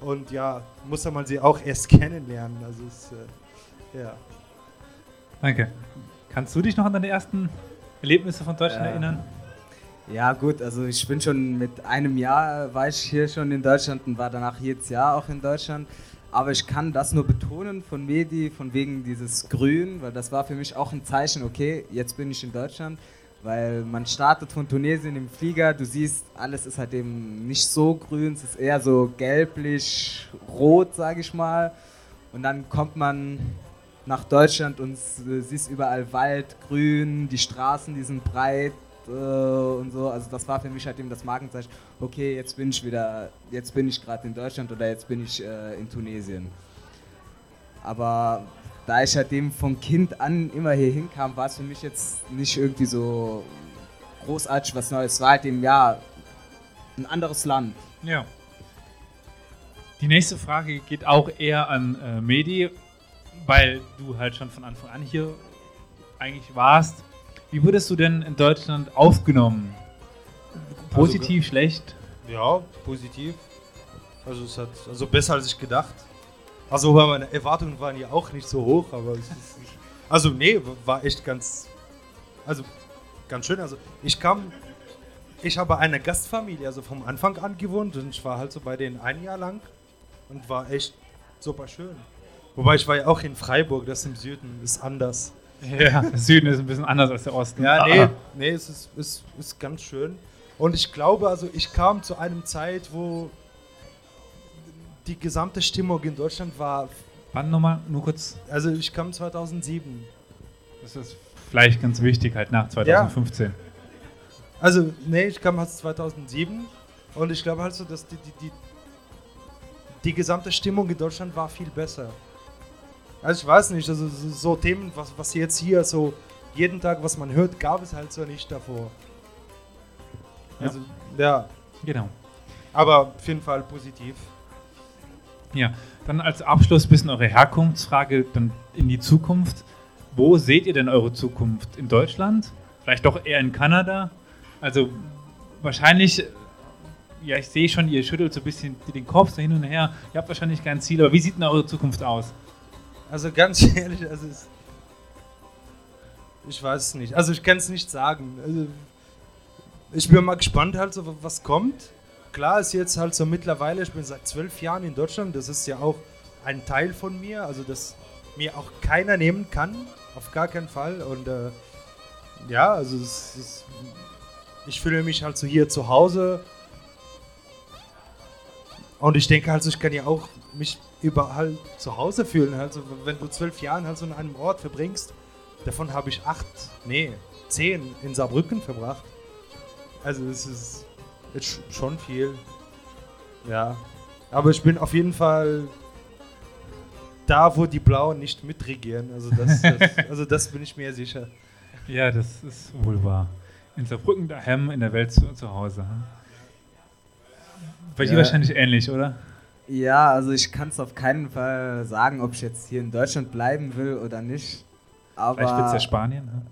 Und ja, muss man sie auch erst kennenlernen. Also es, äh, ja. Danke. Kannst du dich noch an deine ersten Erlebnisse von Deutschland Ja. erinnern? Ja gut, also ich bin schon mit einem Jahr war ich hier schon in Deutschland und war danach jedes Jahr auch in Deutschland. Aber ich kann das nur betonen von Medi, von wegen dieses Grün, weil das war für mich auch ein Zeichen, okay, jetzt bin ich in Deutschland. Weil man startet von Tunesien im Flieger, du siehst, alles ist halt eben nicht so grün, es ist eher so gelblich, rot, sage ich mal. Und dann kommt man nach Deutschland und s- siehst überall Wald, Grün, die Straßen, die sind breit äh, und so. Also das war für mich halt eben das Markenzeichen. Okay, jetzt bin ich wieder, jetzt bin ich gerade in Deutschland oder jetzt bin ich äh, in Tunesien. Aber da ich halt eben von Kind an immer hier hinkam, war es für mich jetzt nicht irgendwie so großartig was Neues. Es war halt eben, ja, ein anderes Land. Ja. Die nächste Frage geht auch eher an äh, Medi, weil du halt schon von Anfang an hier eigentlich warst. Wie wurdest du denn in Deutschland aufgenommen? Positiv, schlecht? Ja, positiv. Also es hat also besser als ich gedacht. Also meine Erwartungen waren ja auch nicht so hoch, aber es ist, also nee, war echt ganz also ganz schön. Also ich kam ich habe eine Gastfamilie also vom Anfang an gewohnt und ich war halt so bei denen ein Jahr lang und war echt super schön. Wobei ich war ja auch in Freiburg, das im Süden ist anders. Ja, der Süden ist ein bisschen anders als der Osten. Ja, nee, Ah. nee, es ist, ist, ist ganz schön. Und ich glaube, also ich kam zu einem Zeit, wo die gesamte Stimmung in Deutschland war, Wann nochmal? Nur kurz. also ich kam 2007. Das ist vielleicht ganz wichtig, halt nach 2015. Also, nee, ich kam halt 2007 und ich glaube halt so, dass die, die, die, die gesamte Stimmung in Deutschland war viel besser. Also ich weiß nicht, also so, Themen, was, was jetzt hier so jeden Tag, was man hört, gab es halt so nicht davor. Ja. Also, ja, Genau. aber auf jeden Fall positiv. Ja, dann als Abschluss ein bisschen eure Herkunftsfrage dann in die Zukunft. Wo seht ihr denn eure Zukunft? In Deutschland? Vielleicht doch eher in Kanada? Also wahrscheinlich, ja, ich sehe schon, ihr schüttelt so ein bisschen den Kopf so hin und her. Ihr habt wahrscheinlich kein Ziel, aber wie sieht denn eure Zukunft aus? Also ganz ehrlich, also es, ich weiß es nicht. Also ich kann es nicht sagen. Also ich bin mal gespannt halt so, was kommt. Klar ist jetzt halt so mittlerweile, ich bin seit zwölf Jahren in Deutschland, das ist ja auch ein Teil von mir, also das mir auch keiner nehmen kann, auf gar keinen Fall. Und äh, ja, also es ist, ich fühle mich halt so hier zu Hause. Und ich denke halt, so, ich kann ja auch mich überall zu Hause fühlen. Also wenn du zwölf Jahre halt so in einem Ort verbringst, davon habe ich acht, nee, zehn in Saarbrücken verbracht. Also es ist sch- schon viel. Ja. Aber ich bin auf jeden Fall da, wo die Blauen nicht mitregieren. Also das, das, also das bin ich mir sicher. Ja, das ist wohl wahr. In Saarbrücken daheim, in der Welt zu, zu Hause. hm? Bei dir Ja. wahrscheinlich ähnlich, oder? Ja, also ich kann es auf keinen Fall sagen, ob ich jetzt hier in Deutschland bleiben will oder nicht. Aber Vielleicht wird es ja Spanien. hm?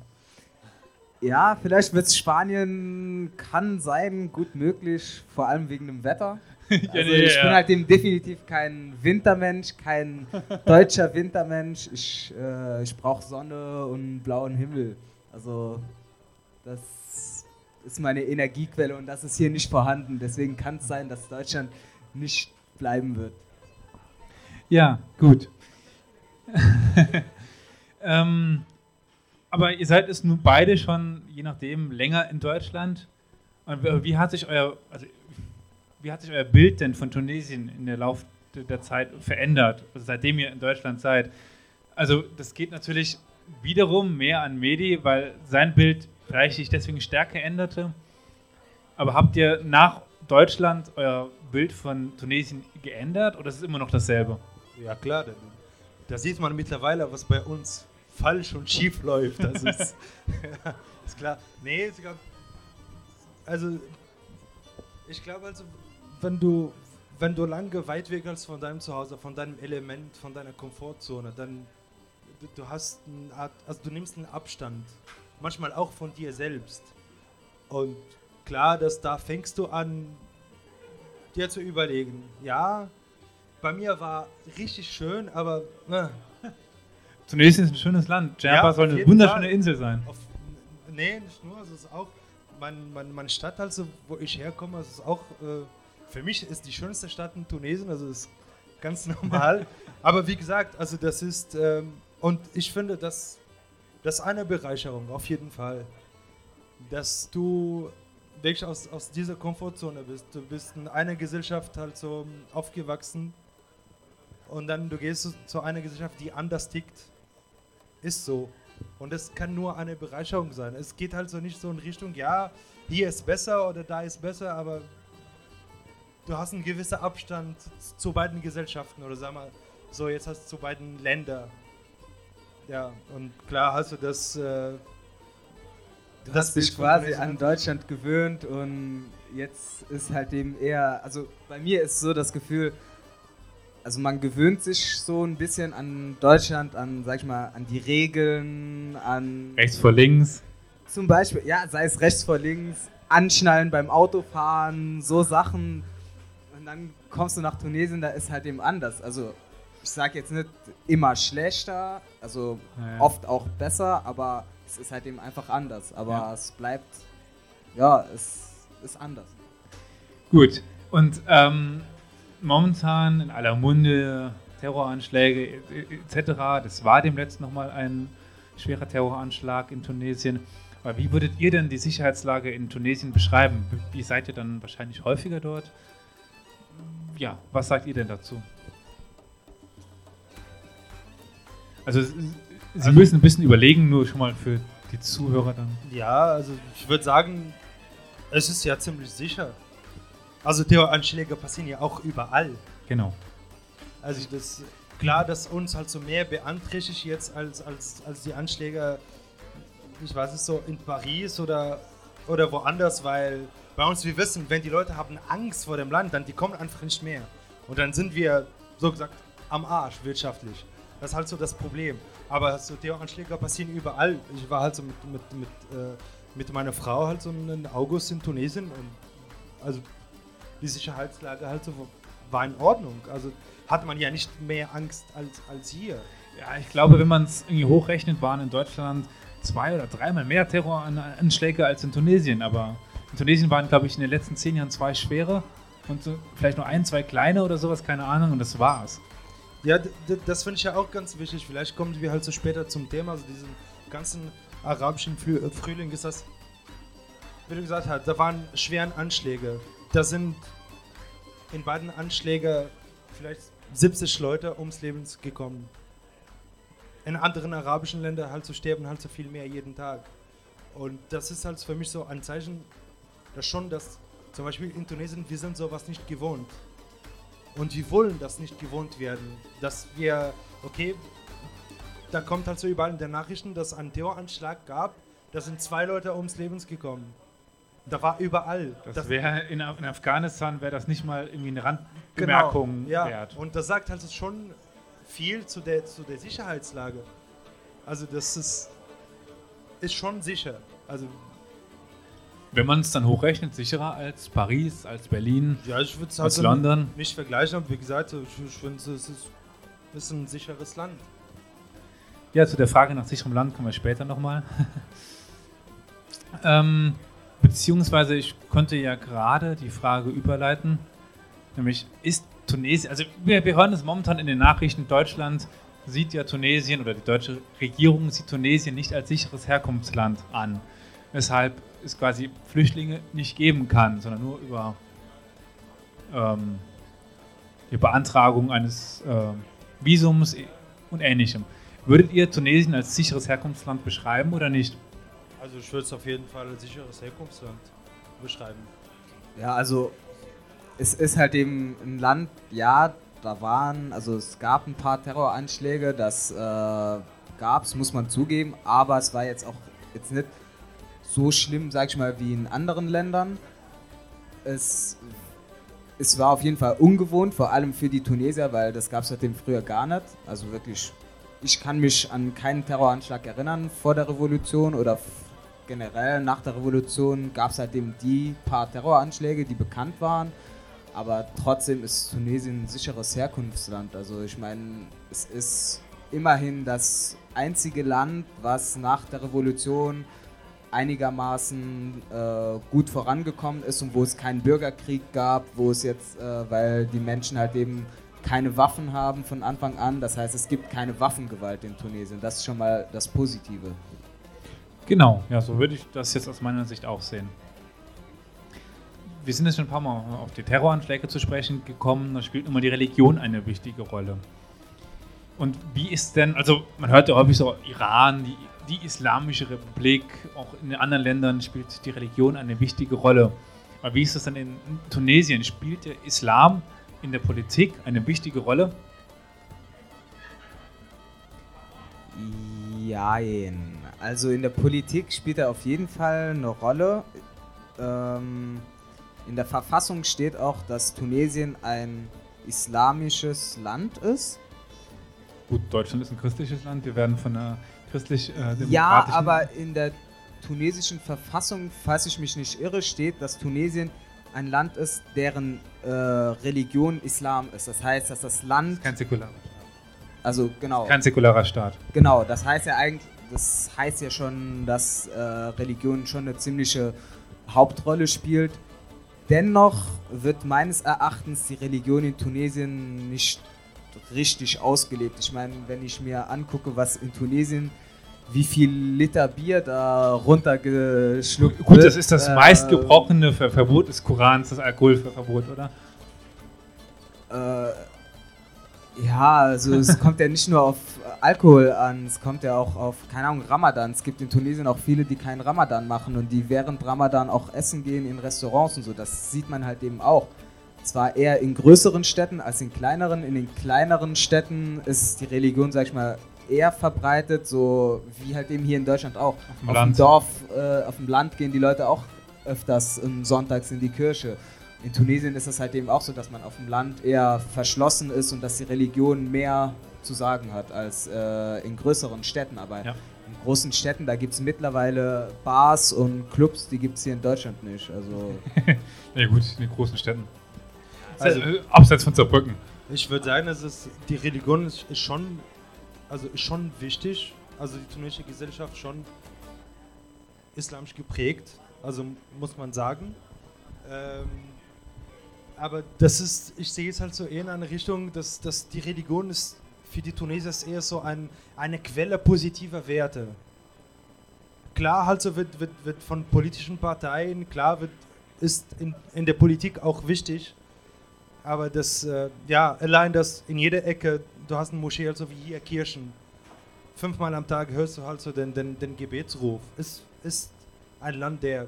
Ja, vielleicht wird es Spanien, kann sein, gut möglich, vor allem wegen dem Wetter. Also nee, ich ja. bin halt eben definitiv kein Wintermensch, kein deutscher Wintermensch. Ich, äh, ich brauche Sonne und blauen Himmel. Also das ist meine Energiequelle und das ist hier nicht vorhanden. Deswegen kann es sein, dass Deutschland nicht bleiben wird. Ja, gut. ähm, aber ihr seid es nun beide schon, je nachdem, länger in Deutschland. Und wie- hat sich euer, also, wie hat sich euer Bild denn von Tunesien in der Lauf der Zeit verändert, also seitdem ihr in Deutschland seid? Also das geht natürlich wiederum mehr an Medi, weil sein Bild vielleicht sich deswegen stärker änderte. Aber habt ihr nach Deutschland euer Bild von Tunesien geändert oder ist es immer noch dasselbe? Ja klar, da, da sieht man mittlerweile, was bei uns falsch und schief läuft. Das ist, ist klar. Nee, ist egal. also Ich glaube also, wenn du, wenn du lange weit weg bist von deinem Zuhause, von deinem Element, von deiner Komfortzone, dann du, du hast eine Art, also du nimmst einen Abstand. Manchmal auch von dir selbst. Und klar, dass da fängst du an, dir zu überlegen, ja, bei mir war richtig schön, aber ne, Tunesien ist ein schönes Land. Djerba Ja, soll eine wunderschöne Fall. Insel sein. Auf, nee, nicht nur, es ist auch, mein, mein, meine Stadt, also, wo ich herkomme, es ist auch, äh, für mich ist die schönste Stadt in Tunesien, also ist ganz normal. Aber wie gesagt, also das ist, ähm, und ich finde, das, das ist eine Bereicherung, auf jeden Fall. Dass du wirklich aus, aus dieser Komfortzone bist. Du bist in einer Gesellschaft halt so aufgewachsen und dann du gehst zu- zu einer Gesellschaft, die anders tickt. Ist so. Und es kann nur eine Bereicherung sein. Es geht halt so nicht so in Richtung, ja, hier ist besser oder da ist besser, aber du hast einen gewissen Abstand zu beiden Gesellschaften oder sag mal, so jetzt hast du zu beiden Ländern. Ja, und klar hast du das. Äh, Du das hast dich quasi an Deutschland gewöhnt und jetzt ist halt eben eher, also bei mir ist so das Gefühl, also man gewöhnt sich so ein bisschen an Deutschland, an, sag ich mal, an die Regeln, an Rechts vor links. zum Beispiel, ja, sei es rechts vor links, anschnallen beim Autofahren, so Sachen. Und dann kommst du nach Tunesien, da ist halt eben anders. Also ich sag jetzt nicht immer schlechter, also Naja. oft auch besser, aber es ist halt eben einfach anders. Aber Ja. es bleibt, ja, es ist anders. Gut. Und ähm, momentan in aller Munde Terroranschläge etc. Das war dem letzten nochmal ein schwerer Terroranschlag in Tunesien. Aber wie würdet ihr denn die Sicherheitslage in Tunesien beschreiben? Wie seid ihr dann wahrscheinlich häufiger dort? Ja, was sagt ihr denn dazu? Also, Sie Also- müssen ein bisschen überlegen, nur schon mal für die Zuhörer dann. Ja, also ich würde sagen, es ist ja ziemlich sicher. Also Terroranschläge passieren ja auch überall. Genau. Also das klar, dass uns halt so mehr beeinträchtigt jetzt als, als, als die Anschläge, ich weiß nicht so, in Paris oder, oder woanders, weil bei uns, wir wissen, wenn die Leute haben Angst vor dem Land, dann die kommen einfach nicht mehr. Und dann sind wir, so gesagt, am Arsch wirtschaftlich. Das ist halt so das Problem. Aber so Terroranschläge passieren überall. Ich war halt so mit, mit, mit, äh, mit meiner Frau halt so im August in Tunesien und also die Sicherheitslage halt so war in Ordnung. Also hat man ja nicht mehr Angst als, als hier. Ja, ich glaube, wenn man es irgendwie hochrechnet, waren in Deutschland zwei oder dreimal mehr Terroranschläge als in Tunesien. Aber in Tunesien waren, glaube ich, in den letzten zehn Jahren zwei schwere und so vielleicht nur ein, zwei kleine oder sowas, keine Ahnung, und das war's. Ja, das finde ich ja auch ganz wichtig. Vielleicht kommen wir halt so später zum Thema, also diesen ganzen arabischen Früh äh, Frühling ist das, wie du gesagt hast, da waren schweren Anschläge. Da sind in beiden Anschlägen vielleicht 70 Leute ums Leben gekommen. In anderen arabischen Ländern halt so sterben halt so viel mehr jeden Tag. Und das ist halt für mich so ein Zeichen, dass schon, dass zum Beispiel in Tunesien, wir sind sowas nicht gewohnt. Und wir wollen das nicht gewohnt werden. Dass wir, okay, da kommt halt so überall in den Nachrichten, dass es einen Terroranschlag gab, da sind zwei Leute ums Leben gekommen. Da war überall. Das wäre in, Af- in Afghanistan wäre das nicht mal irgendwie eine Randbemerkung Genau, ja. wert. Und das sagt halt schon viel zu der, zu der Sicherheitslage. Also das ist, ist schon sicher. Also Wenn man es dann hochrechnet, sicherer als Paris, als Berlin, ja, ich es als halt London. nicht vergleichen, aber wie gesagt, ich, ich finde es ist, ist ein sicheres Land. Ja, zu der Frage nach sicherem Land kommen wir später nochmal. ähm, beziehungsweise ich konnte ja gerade die Frage überleiten, nämlich ist Tunesien, also wir, wir hören es momentan in den Nachrichten, Deutschland sieht ja Tunesien oder die deutsche Regierung sieht Tunesien nicht als sicheres Herkunftsland an, weshalb es quasi Flüchtlinge nicht geben kann, sondern nur über ähm, die Beantragung eines äh, Visums und ähnlichem. Würdet ihr Tunesien als sicheres Herkunftsland beschreiben oder nicht? Also ich würde es auf jeden Fall als sicheres Herkunftsland beschreiben. Ja, also es ist halt eben ein Land, ja, da waren, also es gab ein paar Terroranschläge, das äh, gab es, muss man zugeben, aber es war jetzt auch jetzt nicht so schlimm, sag ich mal, wie in anderen Ländern. es, es war auf jeden Fall ungewohnt, vor allem für die Tunesier, weil das gab es seitdem früher gar nicht. Also wirklich, ich kann mich an keinen Terroranschlag erinnern vor der Revolution oder generell nach der Revolution gab es seitdem die paar Terroranschläge, die bekannt waren. Aber trotzdem ist Tunesien ein sicheres Herkunftsland. Also ich meine, es ist immerhin das einzige Land, was nach der Revolution einigermaßen äh, gut vorangekommen ist und wo es keinen Bürgerkrieg gab, wo es jetzt, äh, weil die Menschen halt eben keine Waffen haben von Anfang an. Das heißt, es gibt keine Waffengewalt in Tunesien. Das ist schon mal das Positive. Genau, ja, so würde ich das jetzt aus meiner Sicht auch sehen wir sind jetzt schon ein paar Mal auf die Terroranschläge zu sprechen gekommen. Da spielt immer die Religion eine wichtige Rolle. Und wie ist denn, also man hört ja häufig so Iran, die, die Islamische Republik, auch in den anderen Ländern spielt die Religion eine wichtige Rolle. Aber wie ist das denn in Tunesien? Spielt der Islam in der Politik eine wichtige Rolle? Jein. Also in der Politik spielt er auf jeden Fall eine Rolle. Ähm, in der Verfassung steht auch, dass Tunesien ein islamisches Land ist. Gut, Deutschland ist ein christliches Land. Wir werden von einer christlich äh, Ja, aber in der tunesischen Verfassung, falls ich mich nicht irre, steht, dass Tunesien ein Land ist, deren äh, Religion Islam ist. Das heißt, dass das Land. Kein säkularer Staat. Also genau. Kein säkularer Staat. Genau, das heißt ja eigentlich, das heißt ja schon, dass äh, Religion schon eine ziemliche Hauptrolle spielt. Dennoch wird meines Erachtens die Religion in Tunesien nicht richtig ausgelebt. Ich meine, wenn ich mir angucke, was in Tunesien, wie viel Liter Bier da runtergeschluckt wird. Gut, das ist das äh, meistgebrochene Verbot des Korans, das Alkoholverbot, oder? Äh, ja, also es kommt ja nicht nur auf Alkohol an, es kommt ja auch auf, keine Ahnung, Ramadan. Es gibt in Tunesien auch viele, die keinen Ramadan machen und die während Ramadan auch essen gehen in Restaurants und so. Das sieht man halt eben auch. Zwar eher in größeren Städten als in kleineren. In den kleineren Städten ist die Religion, sag ich mal, eher verbreitet, so wie halt eben hier in Deutschland auch. Auf dem, auf dem Dorf, äh, auf dem Land gehen die Leute auch öfters sonntags in die Kirche in Tunesien ist es halt eben auch so, dass man auf dem Land eher verschlossen ist und dass die Religion mehr zu sagen hat als äh, in größeren Städten. Aber ja. in großen Städten, da gibt es mittlerweile Bars und Clubs, die gibt es hier in Deutschland nicht. Also ja gut, in den großen Städten. Also, also abseits von Zerbrücken. Ich würde sagen, dass es, die Religion ist, ist, schon, also ist schon wichtig. Also die tunesische Gesellschaft schon islamisch geprägt, also muss man sagen. Ähm, aber das ist, ich sehe es halt so eher in eine Richtung, dass, dass die Religion ist für die Tunesier eher so ein, eine Quelle positiver Werte. Klar, halt so wird, wird, wird von politischen Parteien, klar wird, ist in, in der Politik auch wichtig, aber das, äh, ja, allein das in jeder Ecke, du hast eine Moschee, also wie hier Kirchen, fünfmal am Tag hörst du halt so den, den, den Gebetsruf. Es ist ein Land, der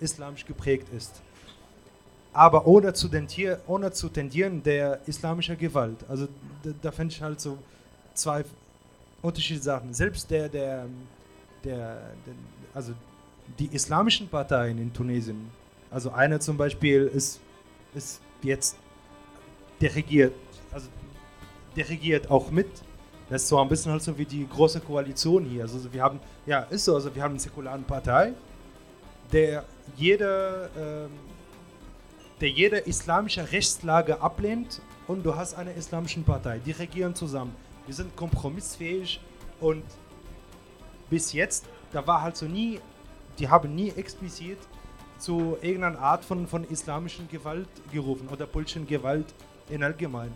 islamisch geprägt ist aber ohne zu, tendieren, ohne zu tendieren der islamischer Gewalt. Also da, da finde ich halt so zwei unterschiedliche Sachen. Selbst der, der, der, der, also die islamischen Parteien in Tunesien, also eine zum Beispiel ist, ist jetzt, der regiert, also der auch mit. Das ist so ein bisschen halt so wie die große Koalition hier. Also wir haben, ja, ist so, also wir haben eine säkularen Partei, der jede ähm, der jede islamische Rechtslage ablehnt und du hast eine islamische Partei. Die regieren zusammen. Die sind kompromissfähig und bis jetzt, da war halt so nie, die haben nie explizit zu irgendeiner Art von, von islamischen Gewalt gerufen oder politischen Gewalt in allgemein.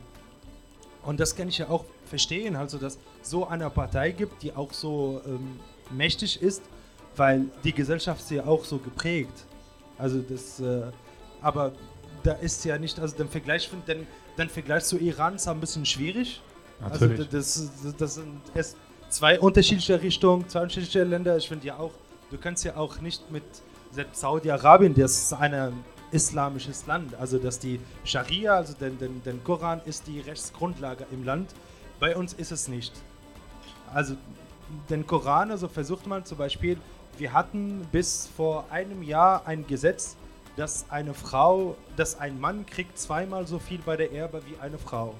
Und das kann ich ja auch verstehen, also dass so eine Partei gibt, die auch so ähm, mächtig ist, weil die Gesellschaft ist ja auch so geprägt. Also das, äh, aber da ist ja nicht, also den Vergleich, den, den Vergleich zu Iran ist ein bisschen schwierig. Also Natürlich. Also das, das sind erst zwei unterschiedliche Richtungen, zwei unterschiedliche Länder. Ich finde ja auch, du kannst ja auch nicht mit Saudi-Arabien, das ist ein islamisches Land, also dass die Scharia, also den, den, den Koran ist die Rechtsgrundlage im Land. Bei uns ist es nicht. Also den Koran, also versucht man zum Beispiel, wir hatten bis vor einem Jahr ein Gesetz, dass eine Frau, dass ein Mann kriegt zweimal so viel bei der Erbe wie eine Frau.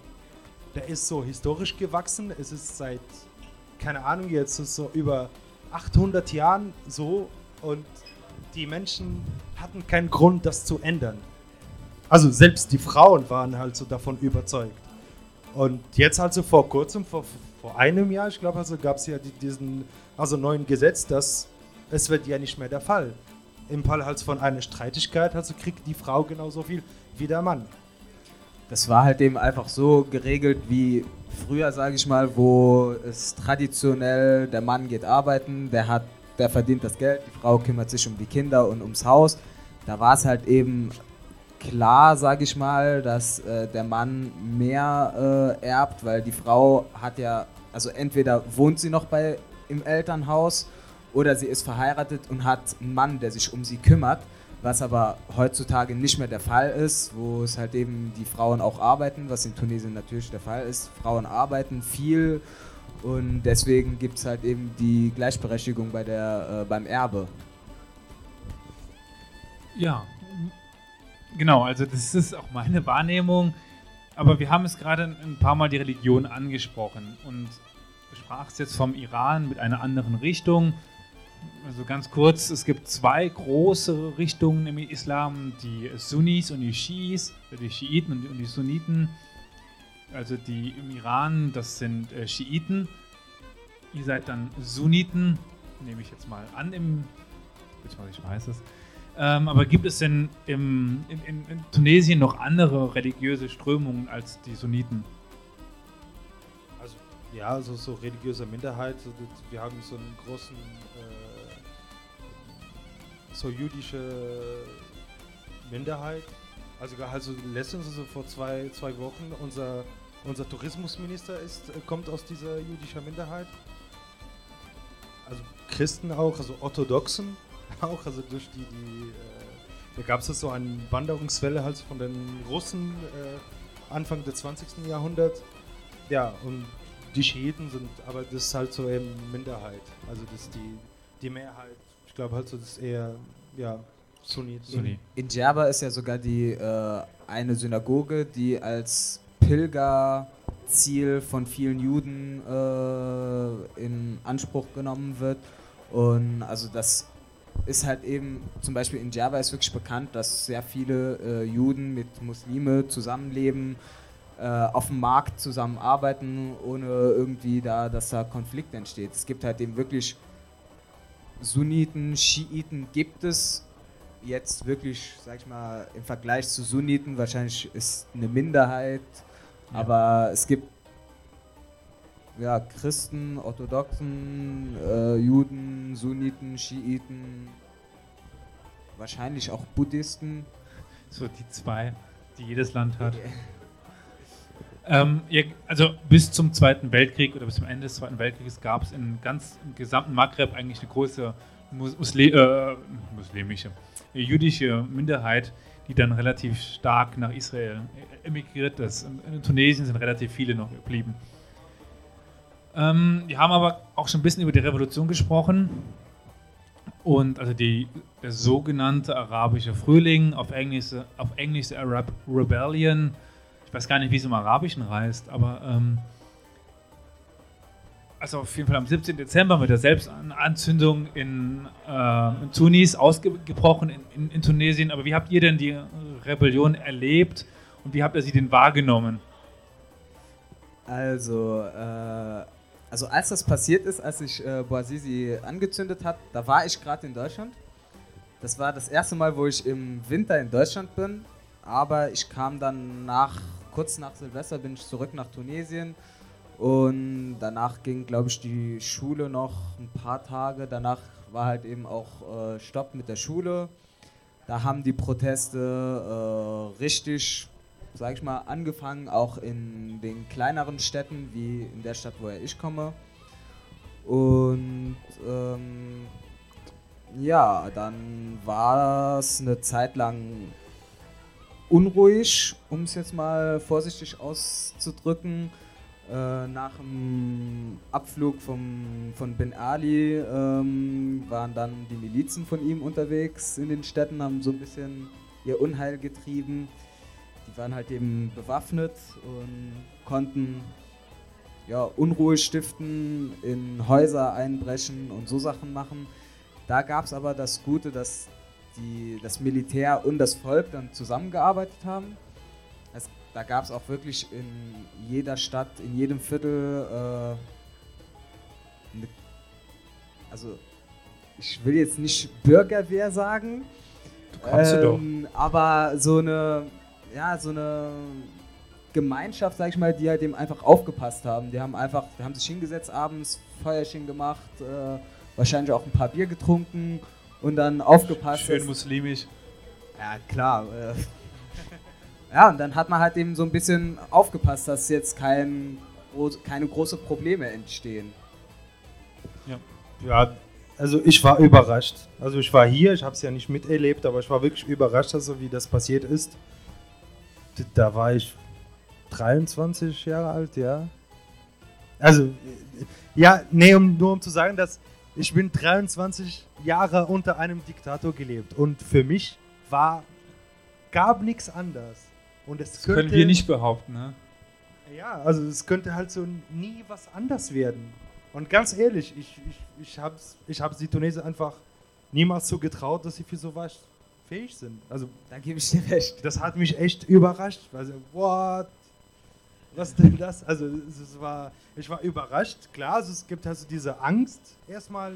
Der ist so historisch gewachsen. Es ist seit, keine Ahnung, jetzt so über 800 Jahren so und die Menschen hatten keinen Grund, das zu ändern. Also selbst die Frauen waren halt so davon überzeugt. Und jetzt also vor kurzem, vor, vor einem Jahr, ich glaube, also gab es ja die, diesen also neuen Gesetz, dass es wird ja nicht mehr der Fall. Im Fall halt von einer Streitigkeit, also kriegt die Frau genauso viel wie der Mann. Das war halt eben einfach so geregelt wie früher, sage ich mal, wo es traditionell der Mann geht arbeiten, der hat, der verdient das Geld, die Frau kümmert sich um die Kinder und ums Haus. Da war es halt eben klar, sage ich mal, dass äh, der Mann mehr äh, erbt, weil die Frau hat ja, also entweder wohnt sie noch bei im Elternhaus oder sie ist verheiratet und hat einen Mann, der sich um sie kümmert, was aber heutzutage nicht mehr der Fall ist, wo es halt eben die Frauen auch arbeiten, was in Tunesien natürlich der Fall ist. Frauen arbeiten viel und deswegen gibt es halt eben die Gleichberechtigung bei der, äh, beim Erbe. Ja, genau, also das ist auch meine Wahrnehmung. Aber wir haben es gerade ein paar Mal die Religion angesprochen und du sprachst jetzt vom Iran mit einer anderen Richtung. Also ganz kurz, es gibt zwei große Richtungen im Islam, die Sunnis und die Schiis, die Schiiten und die Sunniten. Also die im Iran, das sind äh, Schiiten. Ihr seid dann Sunniten, nehme ich jetzt mal an, im, ich weiß es. Ähm, aber gibt es denn im, in, in, in, Tunesien noch andere religiöse Strömungen als die Sunniten? Also, ja, also so religiöse Minderheit. Wir haben so einen großen, äh, so jüdische Minderheit. Also, also letztens, also vor zwei, zwei Wochen, unser, unser Tourismusminister ist, äh, kommt aus dieser jüdischen Minderheit. Also Christen auch, also Orthodoxen auch, also durch die, die äh, da gab es so eine Wanderungswelle halt von den Russen äh, Anfang des 20. Jahrhunderts. Ja, und die Schiiten sind, aber das ist halt so eben Minderheit. Also das ist die, die Mehrheit. Ich glaube halt so, das ist eher, ja, Sunni. Sunni. In Djerba ist ja sogar die äh, eine Synagoge, die als Pilgerziel von vielen Juden äh, in Anspruch genommen wird. Und also das ist halt eben, zum Beispiel in Java ist wirklich bekannt, dass sehr viele äh, Juden mit Muslime zusammenleben, äh, auf dem Markt zusammenarbeiten, ohne irgendwie da, dass da Konflikt entsteht. Es gibt halt eben wirklich Sunniten, Schiiten gibt es jetzt wirklich, sag ich mal, im Vergleich zu Sunniten wahrscheinlich ist eine Minderheit, ja. aber es gibt ja, Christen, Orthodoxen, äh, Juden, Sunniten, Schiiten, wahrscheinlich auch Buddhisten. So die zwei, die jedes Land hat. Okay. Ähm, also bis zum Zweiten Weltkrieg oder bis zum Ende des Zweiten Weltkrieges gab es in ganz im gesamten Maghreb eigentlich eine große Musli äh, muslimische, jüdische Minderheit, die dann relativ stark nach Israel emigriert ist. In Tunesien sind relativ viele noch geblieben. Ähm, wir haben aber auch schon ein bisschen über die Revolution gesprochen. Und also die, der sogenannte arabische Frühling, auf Englisch, auf Englisch Arab Rebellion. Ich weiß gar nicht, wie es im Arabischen heißt, aber ähm, also auf jeden Fall am 17. Dezember mit der Selbstanzündung in, äh, in Tunis ausgebrochen in, in, in, Tunesien. Aber wie habt ihr denn die Rebellion erlebt und wie habt ihr sie denn wahrgenommen? Also, äh, also als das passiert ist, als sich äh, Boazizi angezündet hat, da war ich gerade in Deutschland. Das war das erste Mal, wo ich im Winter in Deutschland bin. Aber ich kam dann nach, kurz nach Silvester bin ich zurück nach Tunesien. Und danach ging, glaube ich, die Schule noch ein paar Tage. Danach war halt eben auch äh, Stopp mit der Schule. Da haben die Proteste äh, richtig sage ich mal, angefangen auch in den kleineren Städten, wie in der Stadt, woher ich komme. Und ähm, ja, dann war es eine Zeit lang unruhig, um es jetzt mal vorsichtig auszudrücken. Äh, nach dem Abflug vom, von Ben Ali ähm, waren dann die Milizen von ihm unterwegs in den Städten, haben so ein bisschen ihr Unheil getrieben. Die waren halt eben bewaffnet und konnten ja, Unruhe stiften, in Häuser einbrechen und so Sachen machen. Da gab es aber das Gute, dass die, das Militär und das Volk dann zusammengearbeitet haben. Da gab es auch wirklich in jeder Stadt, in jedem Viertel, äh, ne, also ich will jetzt nicht Bürgerwehr sagen, Du kannst du ähm, aber so eine, ja, so eine Gemeinschaft, sag ich mal, die halt eben einfach aufgepasst haben. Die haben einfach, die haben sich hingesetzt abends, Feuerchen gemacht, äh, wahrscheinlich auch ein paar Bier getrunken und dann aufgepasst. Schön muslimisch. ja, klar. Äh, ja, und dann hat man halt eben so ein bisschen aufgepasst, dass jetzt kein, keine großen Probleme entstehen. Ja, also ich war überrascht. Also ich war hier, ich habe es ja nicht miterlebt, aber ich war wirklich überrascht, also wie das passiert ist. Da war ich 23 Jahre alt, ja. Also, ja, nee, um, nur um zu sagen, dass ich bin 23 Jahre unter einem Diktator gelebt und für mich war, gab nichts anders. Und es Das könnte, können wir nicht behaupten, ne? Ja, also es könnte halt so nie was anders werden. Und ganz ehrlich, ich, ich, ich habe ich hab's die Tunesier einfach niemals so getraut, dass sie für sowas fähig sind. Also Da gebe ich dir recht. das hat mich echt überrascht. Also, what? Was denn das? Also es, war, ich war überrascht. Klar, also, es gibt also diese Angst erstmal.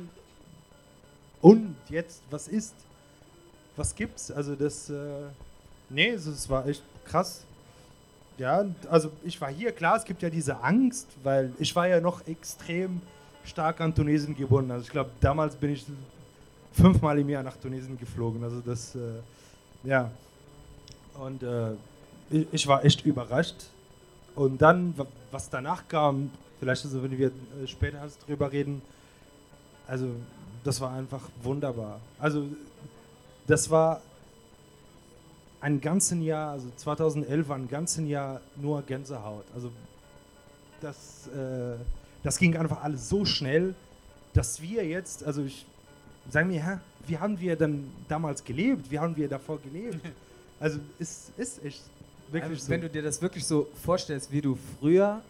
Und jetzt, was ist? Was gibt's? Also das, äh, nee, es war echt krass. Ja, also ich war hier, klar, es gibt ja diese Angst, weil ich war ja noch extrem stark an Tunesien gebunden. Also ich glaube, damals bin ich fünfmal im Jahr nach Tunesien geflogen. Also das, äh, ja. Und äh, ich, ich war echt überrascht. Und dann, wa- was danach kam, vielleicht also, wenn wir äh, später drüber reden, also das war einfach wunderbar. Also das war ein ganzen Jahr, also 2011 war ein ganzen Jahr nur Gänsehaut. Also das, äh, das ging einfach alles so schnell, dass wir jetzt, also ich sage mir, hä, wie haben wir denn damals gelebt? Wie haben wir davor gelebt? Also es ist echt wirklich Also, so. Wenn du dir das wirklich so vorstellst, wie du früher,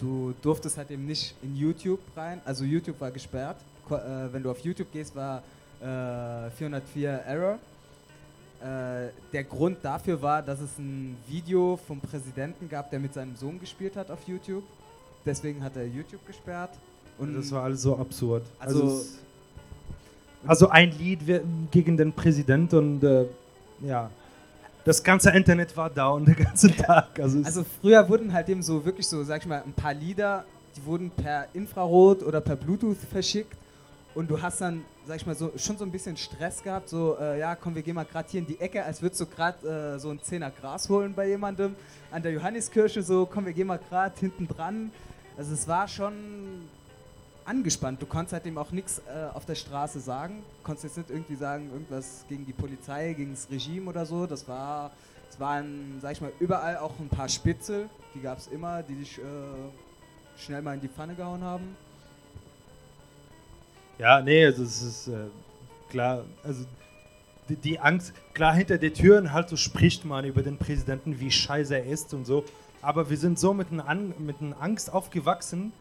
du durftest halt eben nicht in YouTube rein, also YouTube war gesperrt. Äh, wenn du auf YouTube gehst, war äh, 404 Error. Äh, der Grund dafür war, dass es ein Video vom Präsidenten gab, der mit seinem Sohn gespielt hat auf YouTube. Deswegen hat er YouTube gesperrt. Und das war alles so absurd. Also- Also, also ein Lied gegen den Präsident und äh, ja, das ganze Internet war down den ganzen Tag. Also, Also früher wurden halt eben so wirklich so, sag ich mal, ein paar Lieder, die wurden per Infrarot oder per Bluetooth verschickt und du hast dann, sag ich mal, so schon so ein bisschen Stress gehabt, so, äh, ja, komm, wir gehen mal gerade hier in die Ecke, als würdest du gerade äh, so ein Zehner Gras holen bei jemandem an der Johanniskirche, so, komm, wir gehen mal gerade hinten dran. Also es war schon angespannt. Du konntest halt eben auch nichts äh, auf der Straße sagen. Konntest jetzt nicht irgendwie sagen, irgendwas gegen die Polizei, gegen das Regime oder so. Das war, es waren, sag ich mal, überall auch ein paar Spitzel, die gab es immer, die dich äh, schnell mal in die Pfanne gehauen haben. Ja, nee, also es ist äh, klar, also die, die Angst, klar hinter den Türen halt so spricht man über den Präsidenten, wie scheiße er ist und so, aber wir sind so mit einer An Angst aufgewachsen.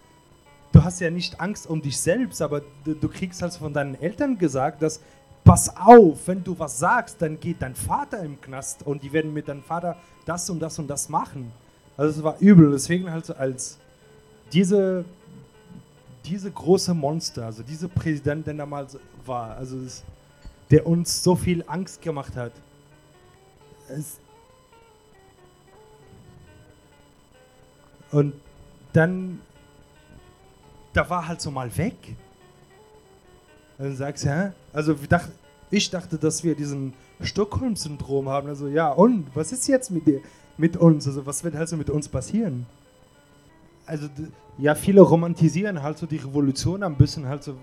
Du hast ja nicht Angst um dich selbst, aber du, du kriegst halt von deinen Eltern gesagt, dass pass auf, wenn du was sagst, dann geht dein Vater im Knast und die werden mit deinem Vater das und das und das machen. Also es war übel, deswegen halt so als diese diese große Monster, also dieser Präsident, der damals war, also es, der uns so viel Angst gemacht hat. Es und dann, da war halt so mal weg. Und dann sagst du, hä? Also dacht, ich dachte, dass wir diesen Stockholm-Syndrom haben. Also ja, und was ist jetzt mit dir, mit uns? Also was wird halt so mit uns passieren? Also ja, viele romantisieren halt so die Revolution ein bisschen halt so,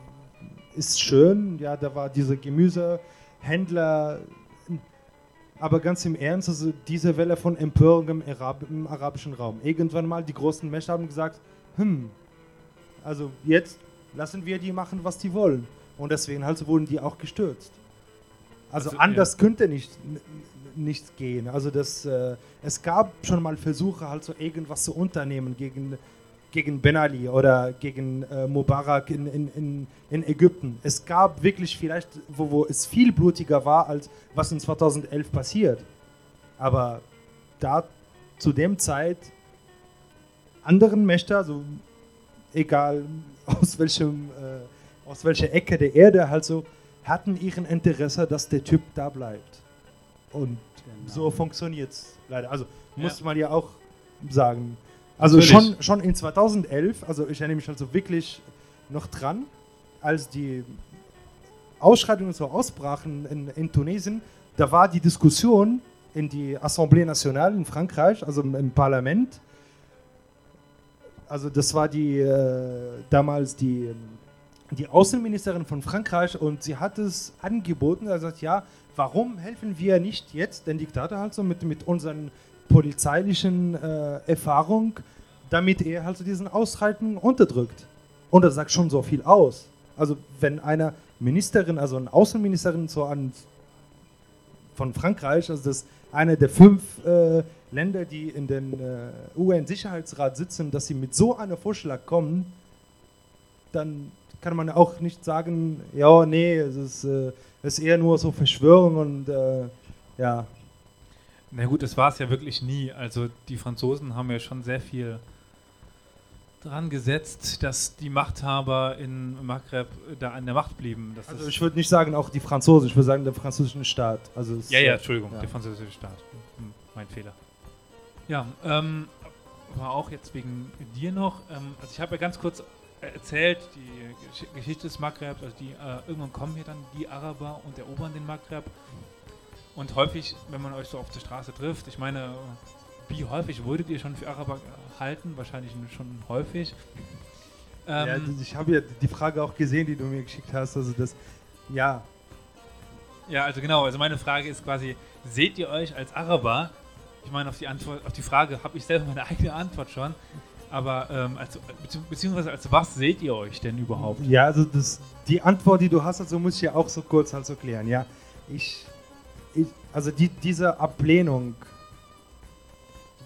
ist schön, ja, da war dieser Gemüsehändler, Aber ganz im Ernst, also diese Welle von Empörung im, Arab im arabischen Raum. Irgendwann mal die großen Mächte haben gesagt, hm, also jetzt lassen wir die machen, was die wollen. Und deswegen halt wurden die auch gestürzt. Also, Also, anders könnte nicht, nicht gehen. Also das, äh, es gab schon mal Versuche, halt so irgendwas zu unternehmen gegen, gegen Ben Ali oder gegen äh, Mubarak in, in, in, in Ägypten. Es gab wirklich vielleicht, wo, wo es viel blutiger war, als was in 2011 passiert. Aber da zu dem Zeit anderen Mächte, also egal aus welchem äh, aus welcher Ecke der Erde halt so hatten ihren Interesse, dass der Typ da bleibt. Und so funktioniert es leider. Also muss Ja. man ja auch sagen. Also schon, schon in 2011, also ich erinnere mich also wirklich noch dran, als die Ausschreitungen so ausbrachen in, in Tunesien, da war die Diskussion in die Assemblée Nationale in Frankreich, also im, im Parlament. Also das war die äh, damals die, die Außenministerin von Frankreich und sie hat es angeboten, er sagt, ja, warum helfen wir nicht jetzt den Diktator halt so mit, mit unseren polizeilichen äh, Erfahrung, damit er halt so diesen Ausschreitungen unterdrückt. Und das sagt schon so viel aus. Also wenn eine Ministerin, also eine Außenministerin so an von Frankreich, also das eine der fünf äh, Länder, die in den äh, UN-Sicherheitsrat sitzen, dass sie mit so einem Vorschlag kommen, dann kann man auch nicht sagen, ja, nee, es ist, äh, es ist eher nur so Verschwörung und äh, ja. Na gut, das war es ja wirklich nie. Also die Franzosen haben ja schon sehr viel dran gesetzt, dass die Machthaber in Maghreb da an der Macht blieben. Also ich würde nicht sagen auch die Franzosen, ich würde sagen der französische Staat. Also ja, ja, Entschuldigung, ja. der französische Staat. Hm, mein Fehler. Ja, ähm, war auch jetzt wegen dir noch. Ähm, also ich habe ja ganz kurz äh, erzählt, die Gesch Geschichte des Maghrebs, also die, äh, irgendwann kommen hier dann die Araber und erobern den Maghreb. Und häufig, wenn man euch so auf der Straße trifft, ich meine, wie häufig würdet ihr schon für Araber äh, halten? Wahrscheinlich schon häufig. Ähm, Ja, ich habe ja die Frage auch gesehen, die du mir geschickt hast. Also das, ja, Ja, also genau, also meine Frage ist quasi, seht ihr euch als Araber? Ich meine, auf die Antwort, auf die Frage habe ich selber meine eigene Antwort schon. Aber ähm, als, bezieh beziehungsweise als was seht ihr euch denn überhaupt? Ja, also das, die Antwort, die du hast, also muss ich ja auch so kurz halt so klären. Ja, ich, ich also die, diese Ablehnung,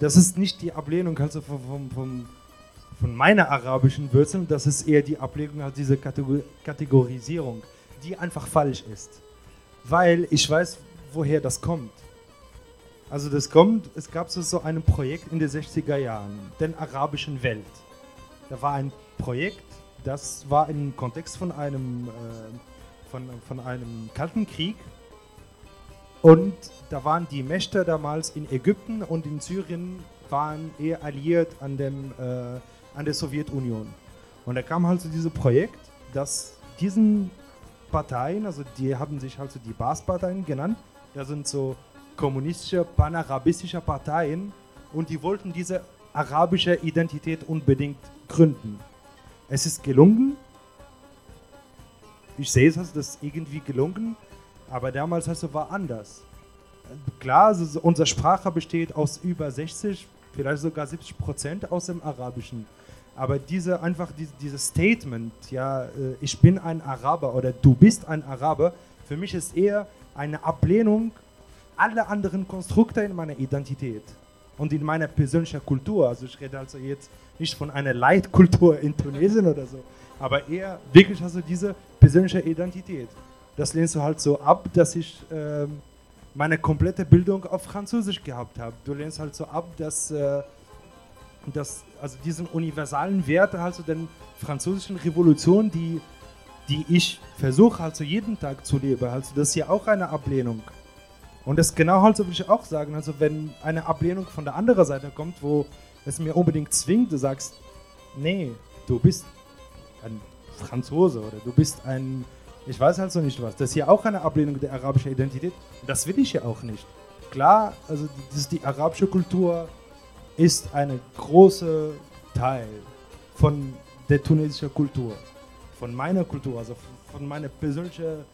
das ist nicht die Ablehnung also von, von, von, von meiner arabischen Wurzeln, das ist eher die Ablehnung halt diese Kategor Kategorisierung, die einfach falsch ist. Weil ich weiß, woher das kommt. Also das kommt, es gab so, so ein Projekt in den 60er Jahren, den arabischen Welt. Da war ein Projekt, das war im Kontext von einem, äh, von, von einem Kalten Krieg. Und da waren die Mächte damals in Ägypten und in Syrien waren eher alliiert an, dem, äh, an der Sowjetunion. Und da kam halt so dieses Projekt, dass diesen Parteien, also die haben sich halt so die Bas-Parteien genannt, das sind so kommunistische, panarabistische Parteien und die wollten diese arabische Identität unbedingt gründen. Es ist gelungen. Ich sehe es, also das ist irgendwie gelungen, aber damals also war anders. Klar, also so unsere Sprache besteht aus über 60, vielleicht sogar 70 Prozent aus dem Arabischen. Aber diese einfach die, dieses Statement, ja, äh, ich bin ein Araber oder du bist ein Araber, für mich ist eher eine Ablehnung aller anderen Konstrukte in meiner Identität und in meiner persönlichen Kultur. Also ich rede also jetzt nicht von einer Leitkultur in Tunesien oder so, aber eher wirklich also diese persönliche Identität. Das lehnst du halt so ab, dass ich ähm, meine komplette Bildung auf Französisch gehabt habe. Du lehnst halt so ab, dass, äh, dass also diesen universalen Wert, also den französischen Revolution, die, die ich versuche also jeden Tag zu leben, also das ist ja auch eine Ablehnung. Und das genau halt so würde ich auch sagen, also wenn eine Ablehnung von der anderen Seite kommt, wo es mir unbedingt zwingt, du sagst, nee, du bist ein Franzose oder du bist ein, ich weiß halt so nicht was, das ist ja auch eine Ablehnung der arabischen Identität. Das will ich ja auch nicht. Klar, also ist die arabische Kultur ist ein großer Teil von der tunesischen Kultur, von meiner Kultur, also von meiner persönlichen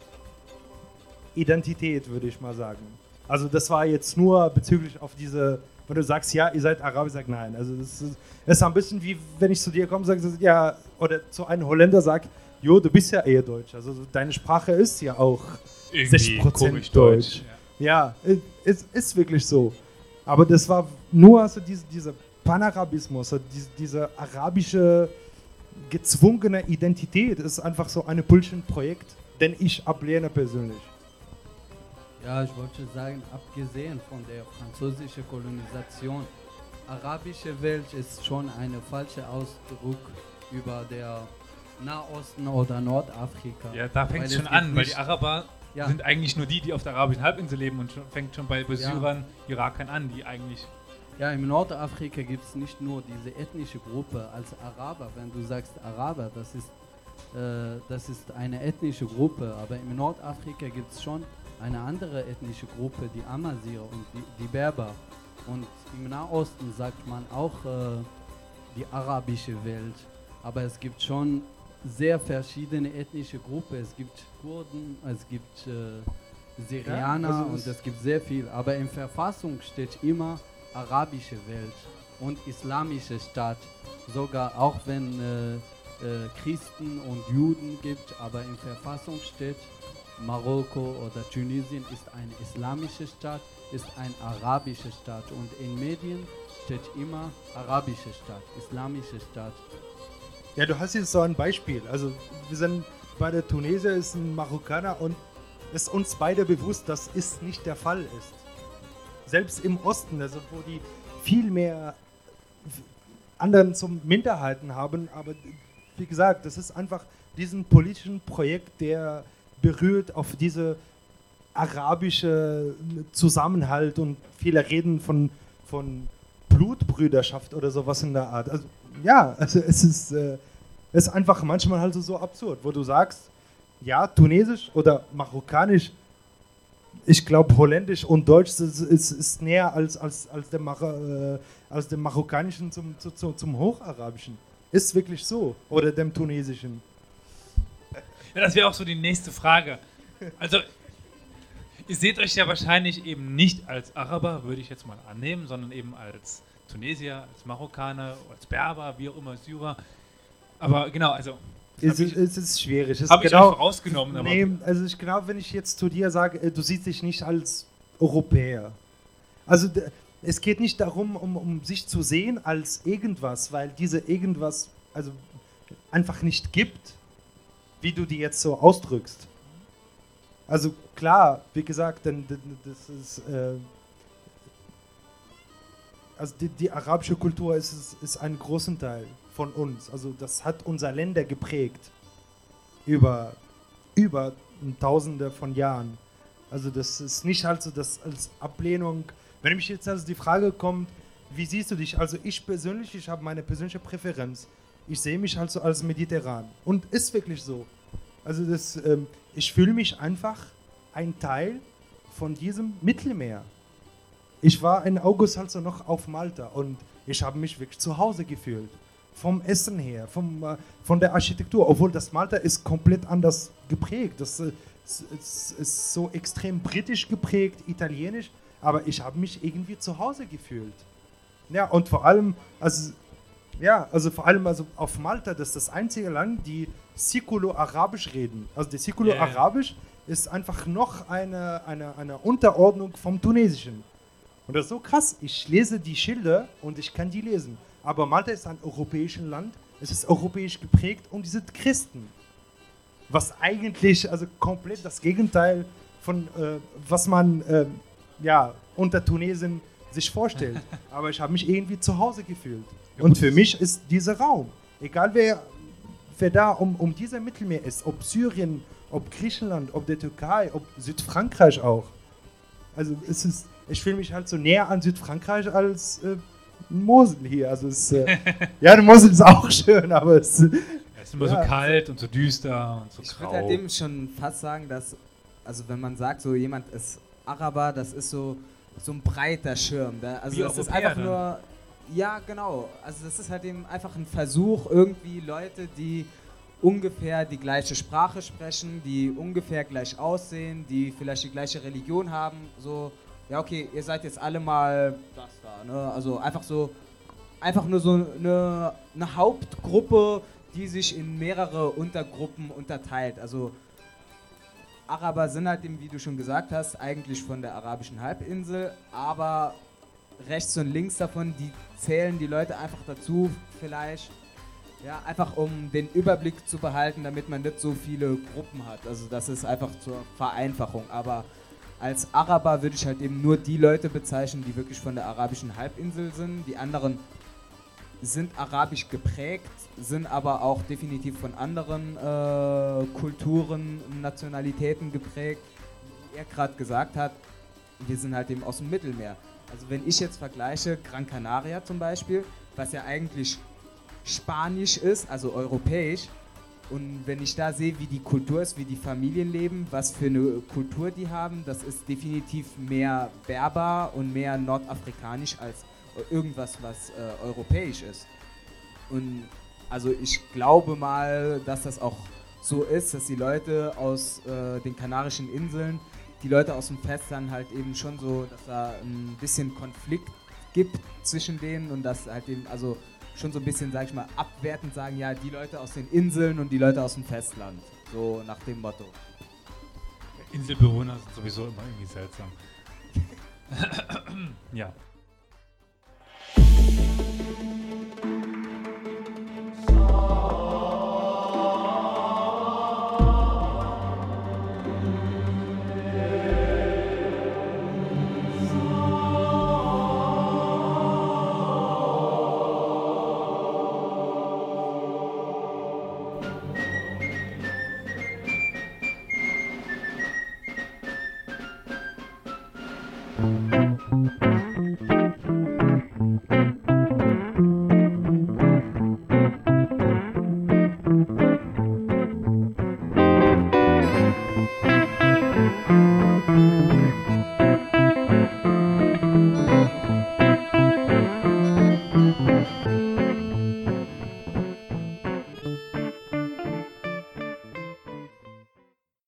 Identität, würde ich mal sagen. Also das war jetzt nur bezüglich auf diese, wenn du sagst, ja, ihr seid Araber, ich sag nein. Also das ist, das ist ein bisschen wie, wenn ich zu dir komme sage, ja, oder zu einem Holländer sage, jo, du bist ja eher Deutsch. Also deine Sprache ist ja auch 60% Deutsch. Ja, es ist wirklich so. Aber das war nur also diese, dieser Panarabismus, also diese, diese arabische gezwungene Identität ist einfach so ein Bullshit-Projekt, den ich ablehne persönlich. Ja, ich wollte sagen, abgesehen von der französischen Kolonisation, arabische Welt ist schon ein falscher Ausdruck über der Nahosten oder Nordafrika. Ja, da fängt es schon an, weil die Araber ja. sind eigentlich nur die, die auf der arabischen Halbinsel leben und schon, fängt schon bei Syrern, ja. Irakern an, die eigentlich ja, im Nordafrika gibt es nicht nur diese ethnische Gruppe als Araber. Wenn du sagst Araber, das ist, äh, das ist eine ethnische Gruppe, aber im Nordafrika gibt es schon eine andere ethnische Gruppe, die Amazigh und die, die, Berber. Und im Nahosten sagt man auch äh, die arabische Welt. Aber es gibt schon sehr verschiedene ethnische Gruppen. Es gibt Kurden, es gibt äh, Syrianer ja, also und es gibt sehr viel. Aber in Verfassung steht immer arabische Welt und islamische Staat, sogar auch wenn äh, äh, Christen und Juden gibt, aber in Verfassung steht, Marokko oder Tunesien ist eine islamische Stadt, ist ein arabischer Staat und in Medien steht immer arabische Stadt, islamische Stadt. Ja, du hast jetzt so ein Beispiel. Also wir sind bei der Tunesier ist ein Marokkaner und ist uns beide bewusst, dass es nicht der Fall ist selbst im Osten, also wo die viel mehr anderen zum Minderheiten haben, aber wie gesagt, das ist einfach diesen politischen Projekt, der berührt auf diese arabische Zusammenhalt und viele reden von, von Blutbrüderschaft oder sowas in der Art. Also, ja, also es ist, äh, ist einfach manchmal halt so absurd, wo du sagst, ja, tunesisch oder marokkanisch ich glaube, Holländisch und Deutsch ist, ist, ist, näher als, als, als, dem, äh, als dem Marokkanischen zum, zum, zum Hocharabischen. Ist wirklich so. Oder dem Tunesischen. Ja, das wäre auch so die nächste Frage. Also, ihr seht euch ja wahrscheinlich eben nicht als Araber, würde ich jetzt mal annehmen, sondern eben als Tunesier, als Marokkaner, als Berber, wie auch immer, Syrer. Aber genau, also es, ich, es ist schwierig. Habe genau, ich rausgenommen. Nee, also ich glaube, wenn ich jetzt zu dir sage, äh, du siehst dich nicht als Europäer. Also es geht nicht darum, um, um sich zu sehen als irgendwas, weil diese irgendwas also einfach nicht gibt, wie du die jetzt so ausdrückst. Also klar, wie gesagt, denn das ist äh, also die, die, arabische Kultur ist, ist ein großen Teil von uns. Also das hat unser Länder geprägt über, über Tausende von Jahren. Also das ist nicht halt so das als Ablehnung. Wenn mich jetzt also die Frage kommt, wie siehst du dich? Also ich persönlich, ich habe meine persönliche Präferenz. Ich sehe mich halt als mediterran. Und ist wirklich so. Also das, ähm, ich fühle mich einfach ein Teil von diesem Mittelmeer. Ich war in August halt so noch auf Malta und ich habe mich wirklich zu Hause gefühlt vom Essen her, vom, äh, von der Architektur, obwohl das Malta ist komplett anders geprägt. Das äh, ist, ist so extrem britisch geprägt, italienisch, aber ich habe mich irgendwie zu Hause gefühlt. Ja, und vor allem, also, ja, also vor allem also auf Malta, das ist das einzige Land, die Sikulo-Arabisch reden. Also der Sikulo-Arabisch yeah. ist einfach noch eine, eine, eine Unterordnung vom Tunesischen. Und das ist so krass. Ich lese die Schilder und ich kann die lesen. Aber Malta ist ein europäisches Land, es ist europäisch geprägt und die sind Christen. Was eigentlich also komplett das Gegenteil von äh, was man äh, ja, unter Tunesien sich vorstellt. Aber ich habe mich irgendwie zu Hause gefühlt. Und für mich ist dieser Raum, egal wer, wer da um, um dieser Mittelmeer ist, ob Syrien, ob Griechenland, ob der Türkei, ob Südfrankreich auch. Also es ist, ich fühle mich halt so näher an Südfrankreich als äh, Mosel hier. Also es, äh, ja, der Mosel ist auch schön, aber es, ja, es ist immer ja, so kalt und so düster und so ich grau. Ich würde halt dem schon fast sagen, dass, also wenn man sagt, so jemand ist Araber, das ist so, so ein breiter Schirm. Da, also Wie das ist einfach dann? nur, ja genau, also das ist halt eben einfach ein Versuch, irgendwie Leute, die ungefähr die gleiche Sprache sprechen, die ungefähr gleich aussehen, die vielleicht die gleiche Religion haben, so ja okay, ihr seid jetzt alle mal das da, ne? Also einfach so, einfach nur so eine, eine Hauptgruppe, die sich in mehrere Untergruppen unterteilt. Also Araber sind halt, wie du schon gesagt hast, eigentlich von der arabischen Halbinsel, aber rechts und links davon, die zählen die Leute einfach dazu, vielleicht, ja, einfach um den Überblick zu behalten, damit man nicht so viele Gruppen hat. Also das ist einfach zur Vereinfachung. Aber als Araber würde ich halt eben nur die Leute bezeichnen, die wirklich von der arabischen Halbinsel sind. Die anderen sind arabisch geprägt, sind aber auch definitiv von anderen äh, Kulturen, Nationalitäten geprägt. Wie er gerade gesagt hat, wir sind halt eben aus dem Mittelmeer. Also wenn ich jetzt vergleiche Gran Canaria zum Beispiel, was ja eigentlich spanisch ist, also europäisch, und wenn ich da sehe, wie die Kultur ist, wie die Familien leben, was für eine Kultur die haben, das ist definitiv mehr berber und mehr nordafrikanisch als irgendwas, was äh, europäisch ist. Und also ich glaube mal, dass das auch so ist, dass die Leute aus äh, den Kanarischen Inseln, die Leute aus dem Festland halt eben schon so, dass da ein bisschen Konflikt gibt zwischen denen und dass halt eben, also schon so ein bisschen, sag ich mal, abwertend sagen, ja, die Leute aus den Inseln und die Leute aus dem Festland. So nach dem Motto. Inselbewohner sind sowieso immer irgendwie seltsam. ja. Thank